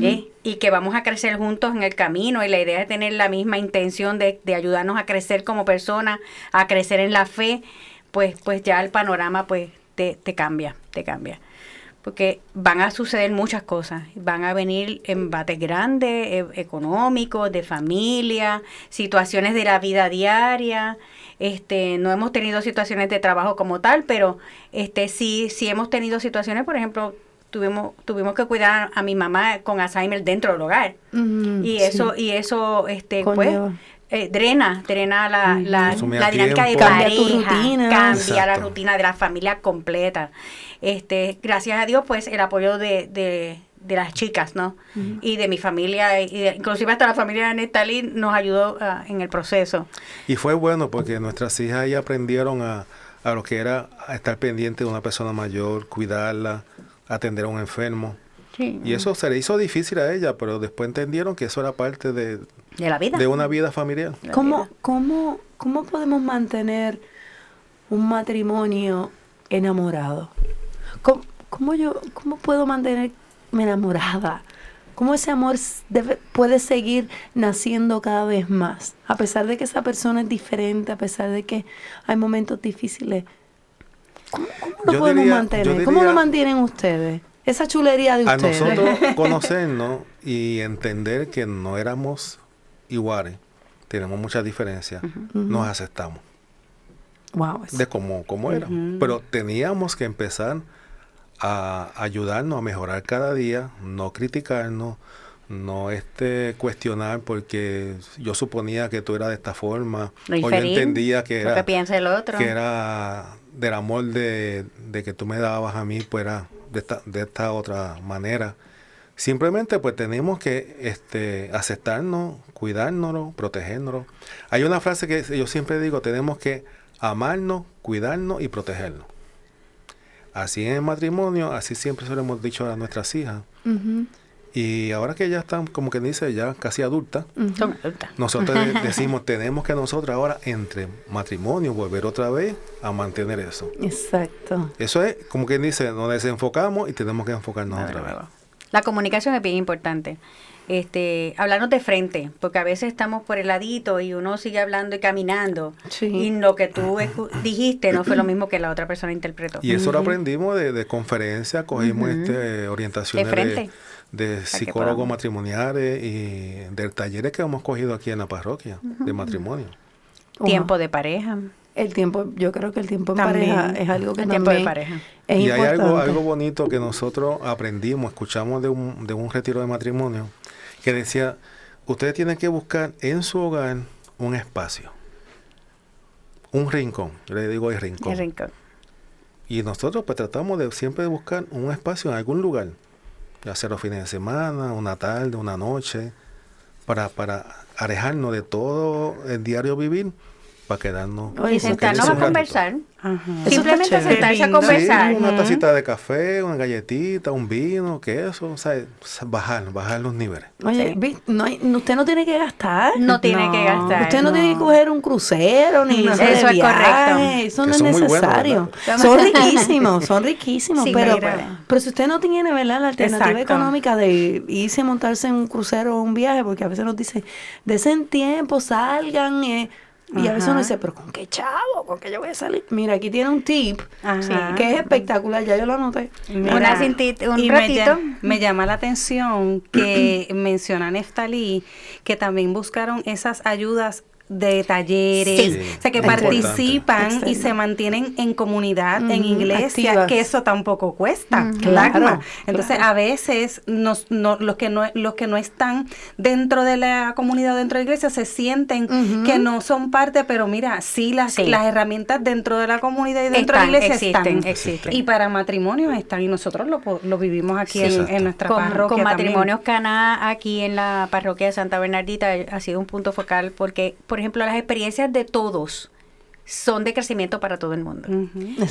¿eh? y que vamos a crecer juntos en el camino y la idea es tener la misma intención de, de ayudarnos a crecer como personas, a crecer en la fe, pues, pues ya el panorama pues te, te cambia, te cambia. Porque van a suceder muchas cosas, van a venir embates grandes, e- económicos, de familia, situaciones de la vida diaria. Este, no hemos tenido situaciones de trabajo como tal, pero este sí, sí hemos tenido situaciones, por ejemplo, tuvimos, tuvimos que cuidar a mi mamá con Alzheimer dentro del hogar. Y sí. eso, y eso, este, pues, eh, drena, drena la, la, dinámica de tiempo. Cambia tu pareja, rutina. cambia la rutina de la familia completa. Este, gracias a Dios, pues, el apoyo de, de, de las chicas, ¿no? Y de mi familia, y de- inclusive hasta la familia de Nestalí nos ayudó ah, en el proceso. Y fue bueno porque nuestras hijas ya aprendieron a, a lo que era a estar pendiente de una persona mayor, cuidarla, atender a un enfermo. Y eso se le hizo difícil a ella, pero después entendieron que eso era parte de, De la vida. de una vida familiar. ¿Cómo, cómo, ¿Cómo podemos mantener un matrimonio enamorado? ¿Cómo, cómo yo, ¿Cómo puedo mantenerme enamorada? ¿Cómo ese amor debe- puede seguir naciendo cada vez más? A pesar de que esa persona es diferente, a pesar de que hay momentos difíciles. ¿Cómo, cómo lo Yo podemos diría- mantener? ¿Cómo lo mantienen ustedes? Esa chulería de A ustedes. nosotros conocernos y entender que no éramos iguales, tenemos muchas diferencias, nos aceptamos Wow, de cómo, cómo éramos. Pero teníamos que empezar a ayudarnos a mejorar cada día, no criticarnos, no este cuestionar porque yo suponía que tú eras de esta forma o yo entendía que era que piensa el otro. que era del amor de, de que tú me dabas a mí pues era de esta, de esta otra manera. Simplemente pues tenemos que este aceptarnos cuidarnos protegernos. Hay una frase que yo siempre digo tenemos que amarnos cuidarnos y protegernos así en el matrimonio así siempre se lo hemos dicho a nuestras hijas y ahora que ya están, como que dice, ya casi adultas, nosotros de- decimos, tenemos que nosotros ahora, entre matrimonio, volver otra vez a mantener eso. Exacto. Eso es, como quien dice, nos desenfocamos y tenemos que enfocarnos otra vez. La comunicación es bien importante. Este, hablarnos de frente, porque a veces estamos por el ladito y uno sigue hablando y caminando. Sí. Y lo que tú dijiste no fue lo mismo que la otra persona interpretó. Y eso lo aprendimos de, de conferencias, cogimos este, orientaciones De frente. de, de que psicólogos matrimoniales y de talleres que hemos cogido aquí en la parroquia de matrimonio. Tiempo de pareja. El tiempo, yo creo que el tiempo en También. pareja es algo que El tiempo de también pareja. es y hay algo, algo bonito que nosotros aprendimos, escuchamos de un, de un retiro de matrimonio, que decía, ustedes tienen que buscar en su hogar un espacio, un rincón, yo le digo el rincón. El rincón. Y nosotros pues tratamos de siempre buscar un espacio en algún lugar, ya sea los fines de semana, una tarde, una noche, para, para alejarnos de todo el diario vivir, para quedarnos. Oye, sentarnos a conversar. Ajá. Simplemente chévere. sentarse a conversar. Sí, una tacita de café, una galletita, un vino, queso, o sea, bajar, bajar los niveles. Oye, Sí. no hay- usted no tiene que gastar. No tiene que No. gastar. Usted no, tiene que coger un crucero ni de Eso es viaje, correcto. Eso Que no es buenos, necesario. son riquísimos, son riquísimos. Sí, pero, pero si usted no tiene ¿verdad? la alternativa Exacto. económica de irse a montarse en un crucero o un viaje, porque a veces nos dicen, desen tiempo, salgan. eh, y a veces uno dice, pero ¿con qué chavo? ¿Con qué yo voy a salir? Mira, aquí tiene un tip Ajá. que es espectacular, ya yo lo anoté. Mira, Una cintita- un y me ratito. lla- Me, llama la atención que menciona Neftalí que también buscaron esas ayudas de talleres, Sí. o sea que Es participan importante. y se mantienen en comunidad, en iglesia, activas. que eso tampoco cuesta, claro. Claro, Entonces claro. a veces nos, no, los que no los que no están dentro de la comunidad, dentro de la iglesia, se sienten que no son parte, pero mira, sí las, Sí. las herramientas dentro de la comunidad y dentro Están, de la iglesia existen, están. existen. Y para matrimonios están, y nosotros lo, lo vivimos aquí Sí, en, nuestra con, parroquia con también. matrimonios Caná aquí en la parroquia de Santa Bernardita eh, ha sido un punto focal porque, por ejemplo, las experiencias de todos son de crecimiento para todo el mundo.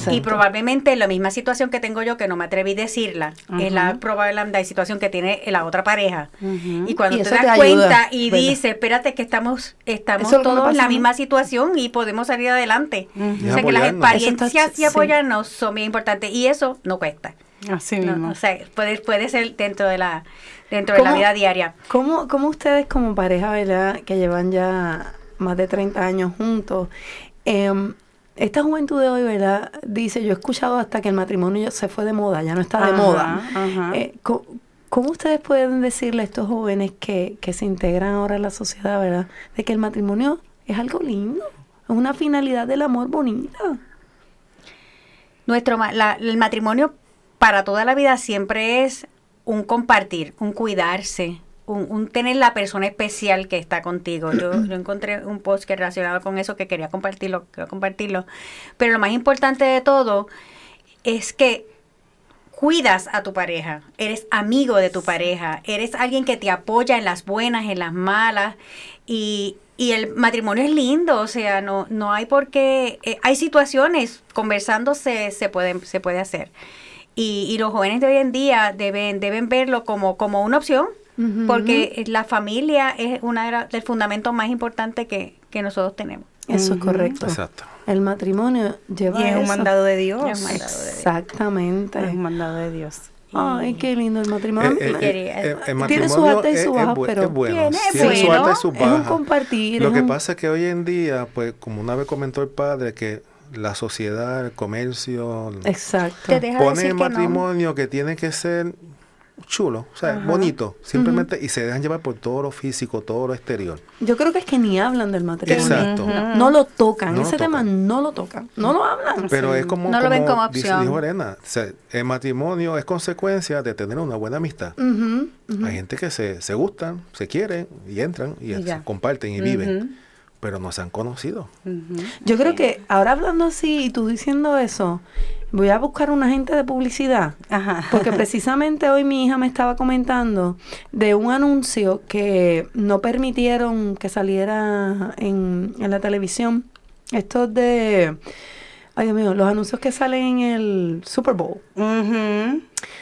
Y probablemente la misma situación que tengo yo, que no me atreví a decirla, es la probable la situación que tiene la otra pareja. Y cuando Y te das te cuenta y ¿verdad? dices, espérate que estamos, estamos Eso todos en la misma situación y podemos salir adelante. O sea que las experiencias está- y apoyarnos son bien importantes y eso no cuesta. Así No, mismo. o sea, puede, puede ser dentro de la dentro de la vida diaria. ¿Cómo, ¿Cómo ustedes como pareja, verdad, que llevan ya más de 30 años juntos, em, esta juventud de hoy, verdad, dice, yo he escuchado hasta que el matrimonio ya se fue de moda, ya no está de Ajá, moda. ajá. Eh, ¿Cómo ustedes pueden decirle a estos jóvenes que, que se integran ahora en la sociedad, verdad, de que el matrimonio es algo lindo, es una finalidad del amor bonita? Nuestro ma- la- el matrimonio para toda la vida siempre es un compartir, un cuidarse, un, un tener la persona especial que está contigo. Yo, yo encontré un post que relacionado con eso que quería compartirlo, quiero compartirlo. Pero lo más importante de todo es que cuidas a tu pareja, eres amigo de tu pareja, eres alguien que te apoya en las buenas, en las malas y, y el matrimonio es lindo, o sea, no, no hay por qué, eh, hay situaciones, conversando se, se, puede, se puede hacer. Y, y los jóvenes de hoy en día deben, deben verlo como, como una opción, Porque la familia es una de la- del fundamento más importante que, que nosotros tenemos. Eso es Ujú. correcto. Exacto. El matrimonio lleva Y es un eso. mandado de Dios. Es un mandado de Dios. Exactamente. Es un mandado de Dios. Ay, qué lindo el matrimonio. Eh, eh, quería- eh, el Tiene sus matrimonio altas y es- sus es bajas, pero es bueno. Tiene- Tiene su bueno. alta y sus Es un bajas. compartir, Lo es que un- pasa es que hoy en día, pues como una vez comentó el padre, que la sociedad, el comercio, Exacto. Pone el que no. matrimonio que tiene que ser chulo, o sea, bonito, simplemente, y se dejan llevar por todo lo físico, todo lo exterior. Yo creo que es que ni hablan del matrimonio. Exacto. No, no lo tocan. No lo Ese tema tocan. no lo tocan. No lo hablan. Pero es como, No lo ven como dice- opción. dijo o sea, el matrimonio es consecuencia de tener una buena amistad. Hay gente que se, se gustan, se quieren y entran y, Y comparten y viven, pero no se han conocido. Yo creo que ahora hablando así y tú diciendo eso, voy a buscar un agente de publicidad. Ajá. Porque precisamente hoy mi hija me estaba comentando de un anuncio que no permitieron que saliera en, en la televisión. Esto es de, ay Dios mío, los anuncios que salen en el Super Bowl. Ujú.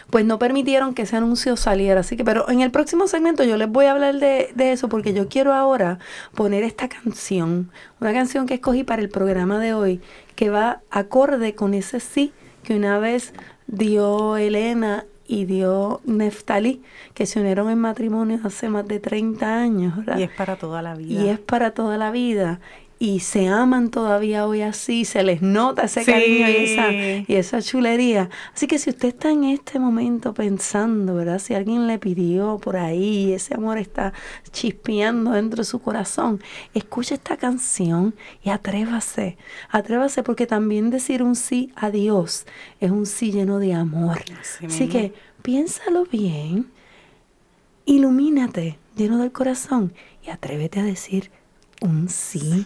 Pues no permitieron que ese anuncio saliera. Así que, pero en el próximo segmento yo les voy a hablar de, de eso porque yo quiero ahora poner esta canción, una canción que escogí para el programa de hoy, que va acorde con ese sí que una vez dio Elena y dio Neftali, que se unieron en matrimonio hace más de 30 años, ¿verdad? Y es para toda la vida. Y es para toda la vida. Y se aman todavía hoy así, se les nota ese Sí. cariño y esa, y esa chulería. Así que si usted está en este momento pensando, ¿verdad? Si alguien le pidió por ahí, y ese amor está chispeando dentro de su corazón, escuche esta canción y atrévase. Atrévase porque también decir un sí a Dios es un sí lleno de amor. Así que piénsalo bien ilumínate lleno del corazón y atrévete a decir un sí. El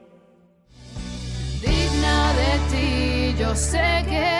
yo sé que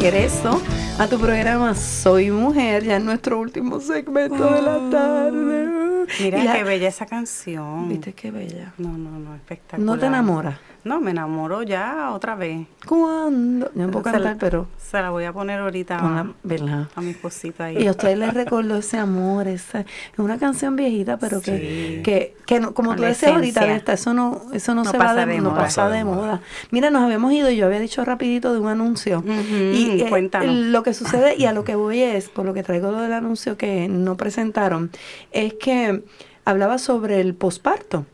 regreso a tu programa Soy Mujer, ya en nuestro último segmento de la tarde. Mira la- qué bella esa canción. ¿Viste qué bella? No, no, no, espectacular. ¿No te enamoras? No, me enamoro ya otra vez. ¿Cuándo? No puedo Se cantar, la- pero Se la voy a poner ahorita ¿verdad? a mi esposito ahí. Y a ustedes les recordó ese amor, esa, es una canción viejita, pero que, Sí. que, que no- como tú decías ahorita. Nesta, eso no, eso no, No se va de, de no moda. pasa de moda. Mira, nos habíamos ido, yo había dicho rapidito de un anuncio. Y eh, lo que sucede, y a lo que voy es, por lo que traigo lo del anuncio que no presentaron, es que hablaba sobre el posparto.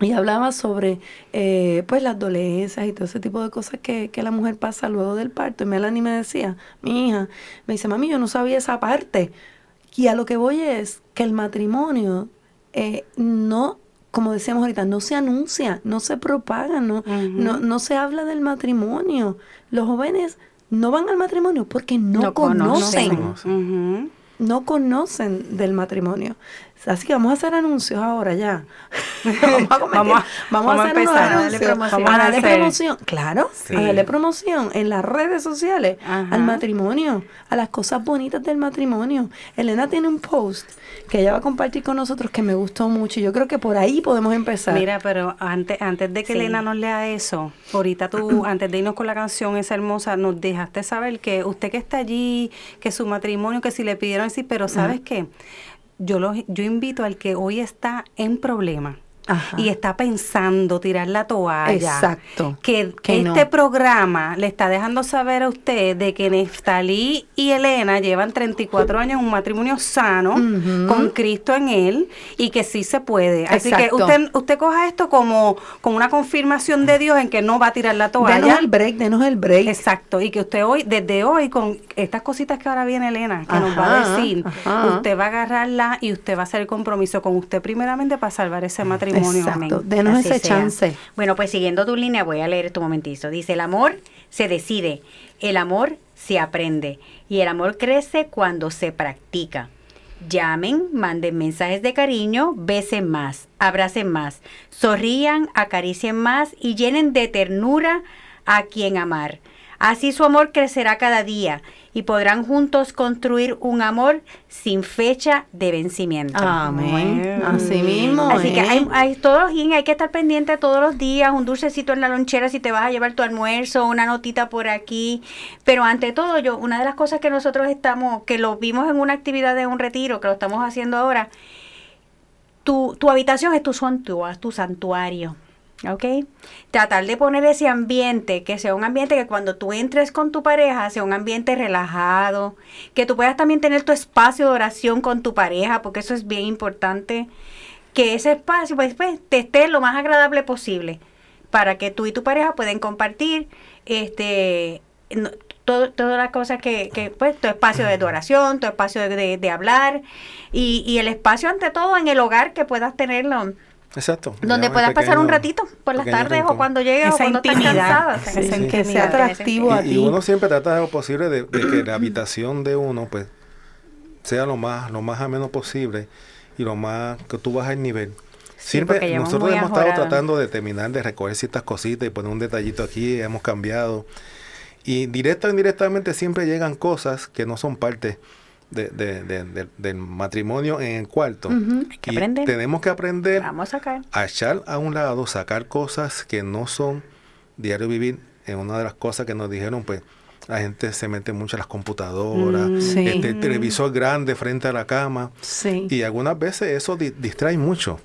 Y hablaba sobre eh, pues las dolencias y todo ese tipo de cosas que, que la mujer pasa luego del parto. Y Melanie me decía, mi hija, me dice, mami, yo no sabía esa parte. Y a lo que voy es que el matrimonio eh, no, como decíamos ahorita, no se anuncia, no se propaga, no, no, no se habla del matrimonio. Los jóvenes no van al matrimonio porque no, No conocen, no conocen del matrimonio. Así que vamos a hacer anuncios ahora ya. vamos a, cometer- Vamos a- vamos a vamos a hacer unos empezar a darle anuncios. promoción. a darle promoción, claro, Sí. a darle promoción en las redes sociales Ajá. al matrimonio, a las cosas bonitas del matrimonio. Elena tiene un post que ella va a compartir con nosotros que me gustó mucho y yo creo que por ahí podemos empezar. Mira, pero antes, antes de que Sí. Elena nos lea eso, ahorita tú, antes de irnos con la canción esa hermosa, nos dejaste saber que usted que está allí, que su matrimonio, que si le pidieron decir, pero ¿sabes qué? Yo, los, yo invito al que hoy está en problema. Ajá. Y está pensando tirar la toalla. Exacto. Que, Que este no. programa le está dejando saber a usted de que Neftalí y Elena llevan 34 años en un matrimonio sano, con Cristo en él, y que sí se puede. Así que usted, usted coja esto como, como una confirmación de Dios en que no va a tirar la toalla. Denos el break, denos el break. Exacto, y que usted hoy, desde hoy, con estas cositas que ahora viene Elena, que nos va a decir, ajá. usted va a agarrarla y usted va a hacer el compromiso con usted primeramente para salvar ese matrimonio. Exacto. Amén. Denos Así ese sea. chance. Bueno, pues siguiendo tu línea, voy a leer esto un momentito. Dice, el amor se decide, el amor se aprende y el amor crece cuando se practica. Llamen, manden mensajes de cariño, besen más, abracen más, sonrían, acaricien más y llenen de ternura a quien amar. Así su amor crecerá cada día y podrán juntos construir un amor sin fecha de vencimiento. Amén. Así mismo. Así que ¿eh? hay, hay todos los días, hay que estar pendiente todos los días, un dulcecito en la lonchera si te vas a llevar tu almuerzo, una notita por aquí. Pero ante todo, yo, una de las cosas que nosotros estamos, que lo vimos en una actividad de un retiro, que lo estamos haciendo ahora, tu, tu habitación es tu santuario. ¿Ok? Tratar de poner ese ambiente, que sea un ambiente que cuando tú entres con tu pareja, sea un ambiente relajado, que tú puedas también tener tu espacio de oración con tu pareja, porque eso es bien importante, que ese espacio pues, pues, te esté lo más agradable posible, para que tú y tu pareja pueden compartir este todo- todas las cosas que, que, pues, tu espacio de oración, tu espacio de, de- de hablar, y, y el espacio ante todo en el hogar que puedas tenerlo Exacto. donde puedas pasar un ratito por las tardes o cuando llegues o cuando estás cansada. esa Sí, intimidad. que sea atractivo a Y, y ti. uno siempre trata de lo posible de, de que la habitación de uno pues sea lo más lo más ameno posible y lo más que tú bajas el nivel. Sí, Siempre nosotros hemos estado tratando de terminar de recoger ciertas cositas y poner un detallito aquí, hemos cambiado. Y directa o indirectamente siempre llegan cosas que no son parte de- de- de- de- del matrimonio en el cuarto. Ujú. Hay que Y aprender. tenemos que aprender Vamos a echar a un lado, sacar cosas que no son diario vivir. En una de las cosas que nos dijeron, pues la gente se mete mucho a las computadoras, Mm, sí. este, el televisor grande frente a la cama. Sí. Y algunas veces eso di- distrae mucho.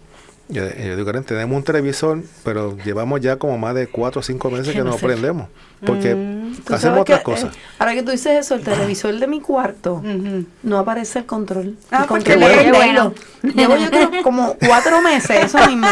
Yo, yo digo, "Karen, tenemos un televisor, pero llevamos ya como más de cuatro o cinco meses que no no sé. prendemos. Porque hacemos otras que, cosas. eh, ahora que tú dices eso, el televisor de mi cuarto no aparece el control. Ah, el pues control qué de bueno. Halo. Llevo yo creo como cuatro meses, eso mismo.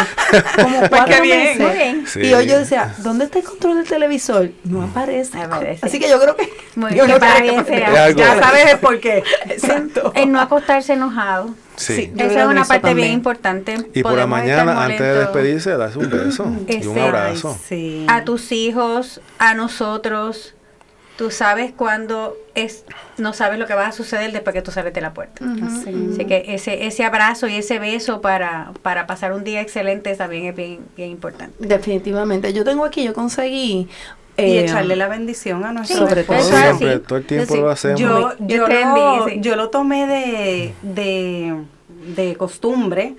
Como cuatro qué bien. meses. Muy bien. Sí. Y hoy yo decía, ¿dónde está el control del televisor? No aparece. Aparece. Así que yo creo que. Muy bien, no Ya sabes el por qué. Exacto. En no acostarse enojado. Sí. Esa es una parte también. bien importante. Y por la mañana, antes de despedirse, darse un beso y un Ese- abrazo. Sí. A tus hijos, a nosotros. Tú sabes cuándo es, no sabes lo que va a suceder después que tú sales de la puerta. Sí. Así que ese, ese abrazo y ese beso para, para pasar un día excelente también es bien, bien importante. Definitivamente. Yo tengo aquí, yo conseguí. Y eh, echarle la bendición a nuestro sobre todo. Siempre, todo el tiempo Sí. lo hacemos. Yo, Yo lo, yo lo tomé de, de, de costumbre.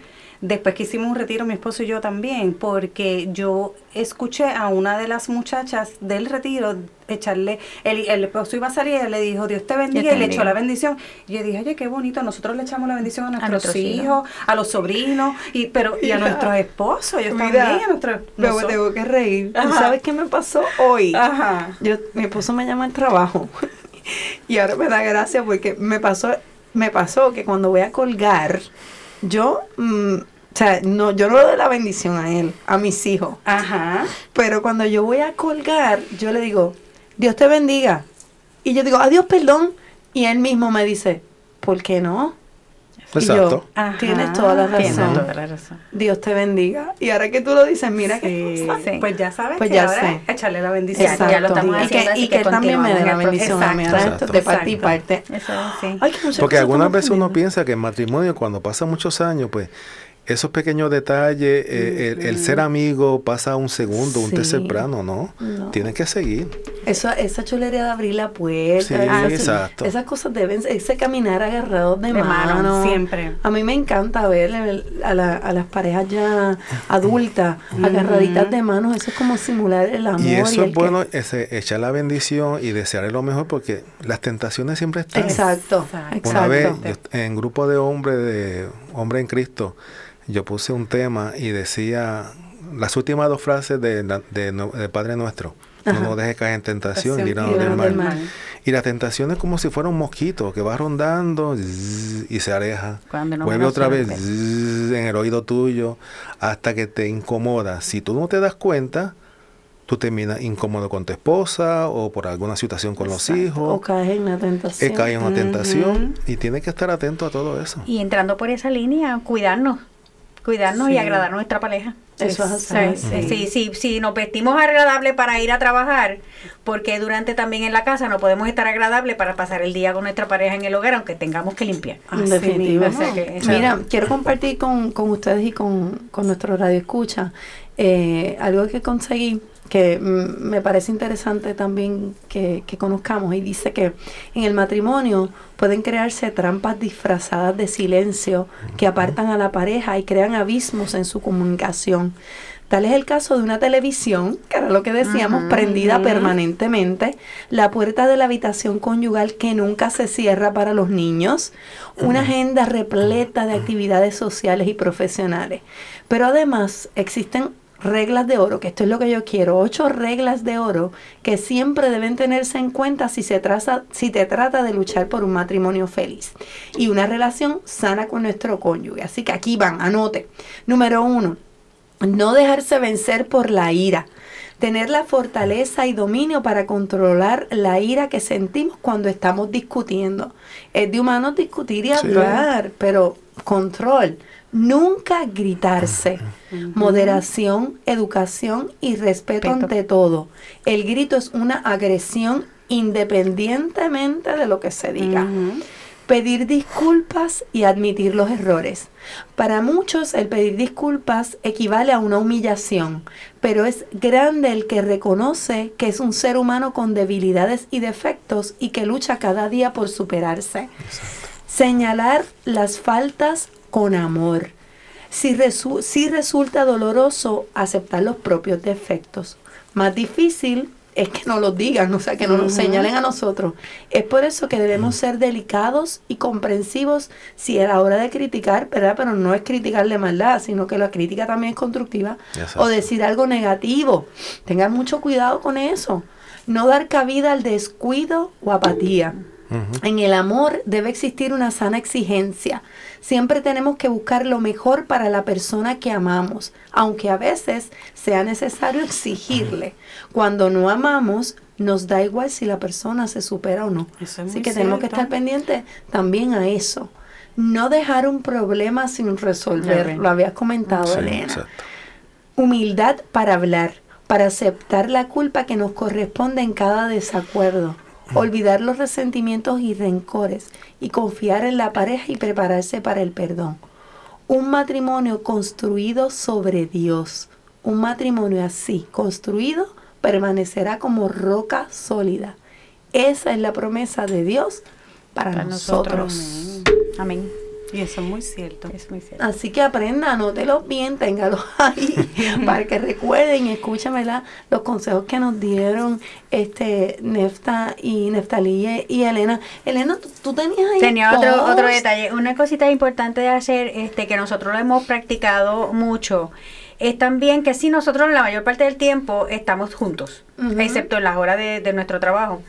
Después que hicimos un retiro, mi esposo y yo también, porque yo escuché a una de las muchachas del retiro echarle, el, el esposo iba a salir y le dijo, Dios te bendiga, y le echó la bendición. Y yo dije, oye, qué bonito, nosotros le echamos la bendición a nuestros, nuestros hijos, hijos. a los sobrinos, y pero y a nuestros esposos, ellos Mira, también, a nuestros... me noso- tengo que reír. ¿Tú sabes qué me pasó hoy? Ajá. Yo, mi esposo me llama al trabajo y ahora me da gracia porque me pasó, me pasó que cuando voy a colgar, yo, mm, o sea, no, yo no le doy la bendición a él, a mis hijos, Ajá. pero cuando yo voy a colgar, yo le digo, Dios te bendiga. Y yo digo, adiós, perdón. Y él mismo me dice, ¿por qué no? Y Exacto. yo, Ajá. tienes toda la Tienes razón. toda la razón. Dios te bendiga. Y ahora que tú lo dices, mira qué Sí, cosa. Sí. Pues ya sabes Pues que ya ahora sé. echarle la bendición. Exacto. ya lo estamos y que, haciendo, así y que que él también me dé la bendición a mí. de parte y parte. Eso es, sí. Ay, que Porque algunas veces uno piensa que el matrimonio, cuando pasa muchos años, pues esos pequeños detalles, eh, el, el ser amigo pasa a un segundo, un tercer plano, ¿no? No. Tienen que seguir. Esa, esa chulería de abrir la puerta. Sí, esas, exacto. esas cosas deben, ese caminar agarrados de, De mano, mano. siempre. A mí me encanta ver el- a, la- a las parejas ya adultas agarraditas de manos. Eso es como simular el amor. Y eso es que- bueno, ese, echar la bendición y desearle lo mejor porque las tentaciones siempre están. Exacto, Exacto. exacto. Una vez, yo- en grupo de hombres, de hombre en Cristo, yo puse un tema y decía las últimas dos frases de, de no- de Padre Nuestro. Ajá. No nos dejes caer en tentación y del mal. Y la tentación es como si fuera un mosquito que va rondando zzz, y se aleja. No Vuelve otra vez zzz, en el oído tuyo hasta que te incomoda. Si tú no te das cuenta, tú terminas incómodo con tu esposa o por alguna situación con los O hijos. caes en la tentación. Que cae en una tentación y tienes que estar atento a todo eso. Y entrando por esa línea, cuidarnos. Cuidarnos y agradar a nuestra pareja. Eso es así. Sí. Sí, sí, sí, nos vestimos agradable para ir a trabajar, porque durante también en la casa no podemos estar agradable para pasar el día con nuestra pareja en el hogar, aunque tengamos que limpiar. Así Definitivo. O Mira, quiero compartir con, con ustedes y con, con nuestro radio escucha eh, algo que conseguí que mm, me parece interesante también que, que conozcamos y dice que en el matrimonio pueden crearse trampas disfrazadas de silencio que apartan a la pareja y crean abismos en su comunicación. Tal es el caso de una televisión, que era lo que decíamos, prendida permanentemente, la puerta de la habitación conyugal que nunca se cierra para los niños, una agenda repleta de actividades sociales y profesionales. Pero además existen reglas de oro, que esto es lo que yo quiero, ocho reglas de oro que siempre deben tenerse en cuenta si se trata, si te trata de luchar por un matrimonio feliz y una relación sana con nuestro cónyuge. Así que aquí van, anote. Número uno, no dejarse vencer por la ira. Tener la fortaleza y dominio para controlar la ira que sentimos cuando estamos discutiendo. Es de humanos discutir y Sí. hablar, pero control. Nunca gritarse. Moderación, educación y respeto Respeto. ante todo. El grito es una agresión independientemente de lo que se diga pedir disculpas y admitir los errores. Para muchos el pedir disculpas equivale a una humillación, pero es grande el que reconoce que es un ser humano con debilidades y defectos y que lucha cada día por superarse. Señalar las faltas con amor. Si, resu- si resulta doloroso aceptar los propios defectos. Más difícil es que no los digan, o sea, que no nos señalen a nosotros. Es por eso que debemos ser delicados y comprensivos si a la hora de criticar, ¿verdad? Pero no es criticar de maldad, sino que la crítica también es constructiva. Exacto. O decir algo negativo. Tengan mucho cuidado con eso. No dar cabida al descuido o apatía. En el amor debe existir una sana exigencia. Siempre tenemos que buscar lo mejor para la persona que amamos, aunque a veces sea necesario exigirle. Cuando no amamos, nos da igual si la persona se supera o no. Es Así que tenemos que estar pendientes también a eso. No dejar un problema sin resolver. Lo habías comentado, Sí, Elena. exacto. Humildad para hablar, para aceptar la culpa que nos corresponde en cada desacuerdo. Olvidar los resentimientos y rencores y confiar en la pareja y prepararse para el perdón. Un matrimonio construido sobre Dios. Un matrimonio así, construido, permanecerá como roca sólida. Esa es la promesa de Dios para, Para nosotros. nosotros. Amén. Y eso es muy cierto. Es muy cierto. Así que aprenda, anótelos bien, téngalos ahí para que recuerden y escuchen ¿verdad? los consejos que nos dieron este Nefta y Neftalí y Elena. Elena, ¿tú, tú tenías ahí Tenía otro, post? otro detalle. Una cosita importante de hacer, este, que nosotros lo hemos practicado mucho, es también que si nosotros la mayor parte del tiempo estamos juntos, excepto en las horas de, de nuestro trabajo.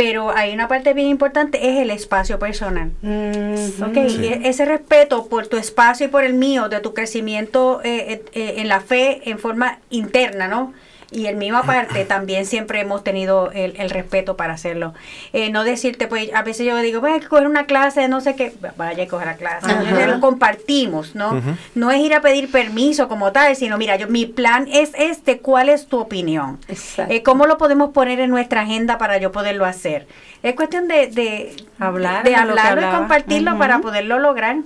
Pero hay una parte bien importante, es el espacio personal. Ujú. Ok, y e- ese respeto por tu espacio y por el mío, de tu crecimiento eh, eh, eh, en la fe en forma interna, ¿no? Y el mío aparte, también siempre hemos tenido el, el respeto para hacerlo. Eh, no decirte, pues a veces yo digo, voy a coger una clase, no sé qué, vaya a coger la clase. Entonces, lo compartimos, ¿no? No es ir a pedir permiso como tal, sino, mira, yo mi plan es este, ¿cuál es tu opinión? Exacto. Eh, ¿Cómo lo podemos poner en nuestra agenda para yo poderlo hacer? Es cuestión de, de Hablar de de hablarlo y compartirlo para poderlo lograr.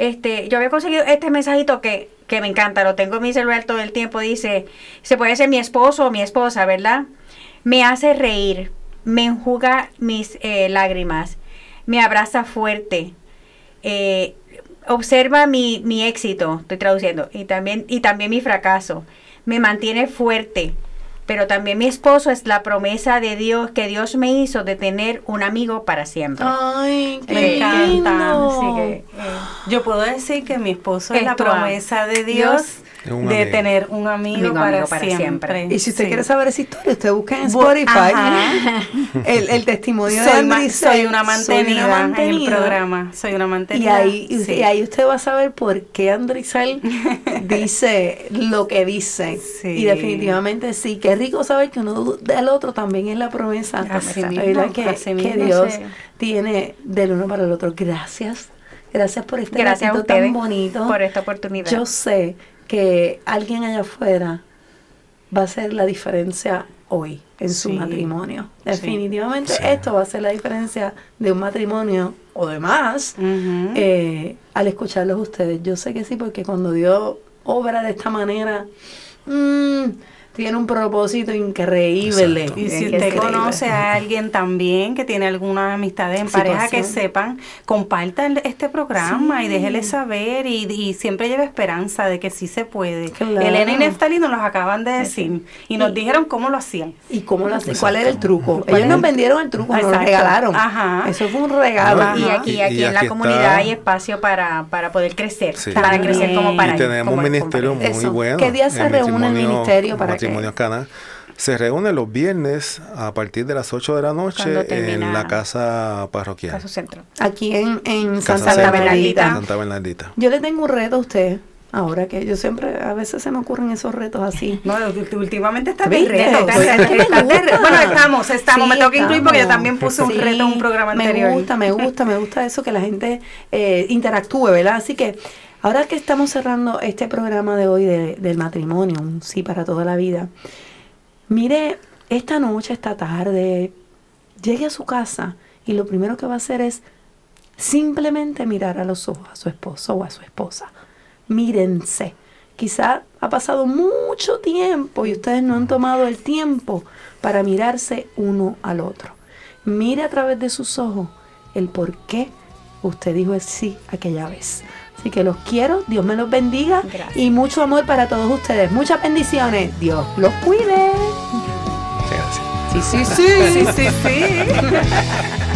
Este, yo había conseguido este mensajito que, que me encanta, lo tengo en mi celular todo el tiempo, dice, se puede ser mi esposo o mi esposa, ¿verdad? Me hace reír, me enjuga mis eh, lágrimas, me abraza fuerte, eh, observa mi, mi éxito, estoy traduciendo, y también, y también mi fracaso, me mantiene fuerte, pero también mi esposo es la promesa de Dios que Dios me hizo de tener un amigo para siempre. Ay, qué Me encanta. Así que, eh, Yo puedo decir que mi esposo es Es la promesa de Dios Un de amigo. tener un amigo, Amigo, para, amigo para siempre. siempre. Y si usted Sí. quiere saber esa historia, usted busca en Spotify el, el testimonio soy, de ma- Andrés. soy una mantenida en el programa. Soy una Y mantenida. ahí, y sí. y ahí usted va a saber por qué Andrizal dice lo que dice. Sí. Y definitivamente sí, qué rico saber que uno del otro también es la promesa. Así mismo, que, así que mismo, Dios sí. tiene del uno para el otro. Gracias. Gracias por este Gracias a ratito ustedes tan bonito. por esta oportunidad. Yo sé que alguien allá afuera va a hacer la diferencia hoy en su Sí, matrimonio. Definitivamente Sí. esto va a ser la diferencia de un matrimonio o de más eh, al escucharlos ustedes. Yo sé que sí, porque cuando Dios obra de esta manera, mm, tiene un propósito increíble. Exacto. Y si Increíble. usted conoce a alguien también que tiene alguna amistad en pareja que sepan, compartan este programa y déjele saber y, y siempre lleve esperanza de que sí se puede. Claro. Elena y Neftali nos los acaban de decir y nos dijeron cómo lo hacían. ¿Y cómo lo hacen? ¿Cuál era el truco? ¿Cuál Ellos nos el- vendieron el truco, nos lo Exacto. regalaron. Ajá. Eso fue un regalo. Ajá. Y aquí, Y- aquí y en la comunidad está- hay espacio para, para poder crecer, Sí. para crecer como para y tenemos como- un ministerio muy Eso. bueno. ¿Qué día se reúne el ministerio para Matrimonio Cana. Se reúne los viernes a partir de las 8 de la noche en la casa parroquial. Caso centro. Aquí en, en Casa Santa Centro, Bernardita. Santa Bernardita. Yo le tengo un reto a usted. Ahora que yo siempre, a veces se me ocurren esos retos así. No, últimamente está de reto. Re- Bueno, estamos, estamos. Sí, me tengo que incluir porque yo también puse un Sí, reto en un programa anterior. Me gusta, me gusta, me gusta eso que la gente eh, interactúe, ¿verdad? Así que ahora que estamos cerrando este programa de hoy de- del matrimonio, un sí para toda la vida, mire, esta noche, esta tarde, llegue a su casa y lo primero que va a hacer es simplemente mirar a los ojos a su esposo o a su esposa. Mírense. Quizá ha pasado mucho tiempo y ustedes no han tomado el tiempo para mirarse uno al otro. Mire a través de sus ojos el por qué Usted dijo el sí aquella vez. Así que los quiero, Dios me los bendiga Gracias. y mucho amor para todos ustedes. Muchas bendiciones. Dios los cuide. Gracias. Sí, sí, sí, sí, sí, sí.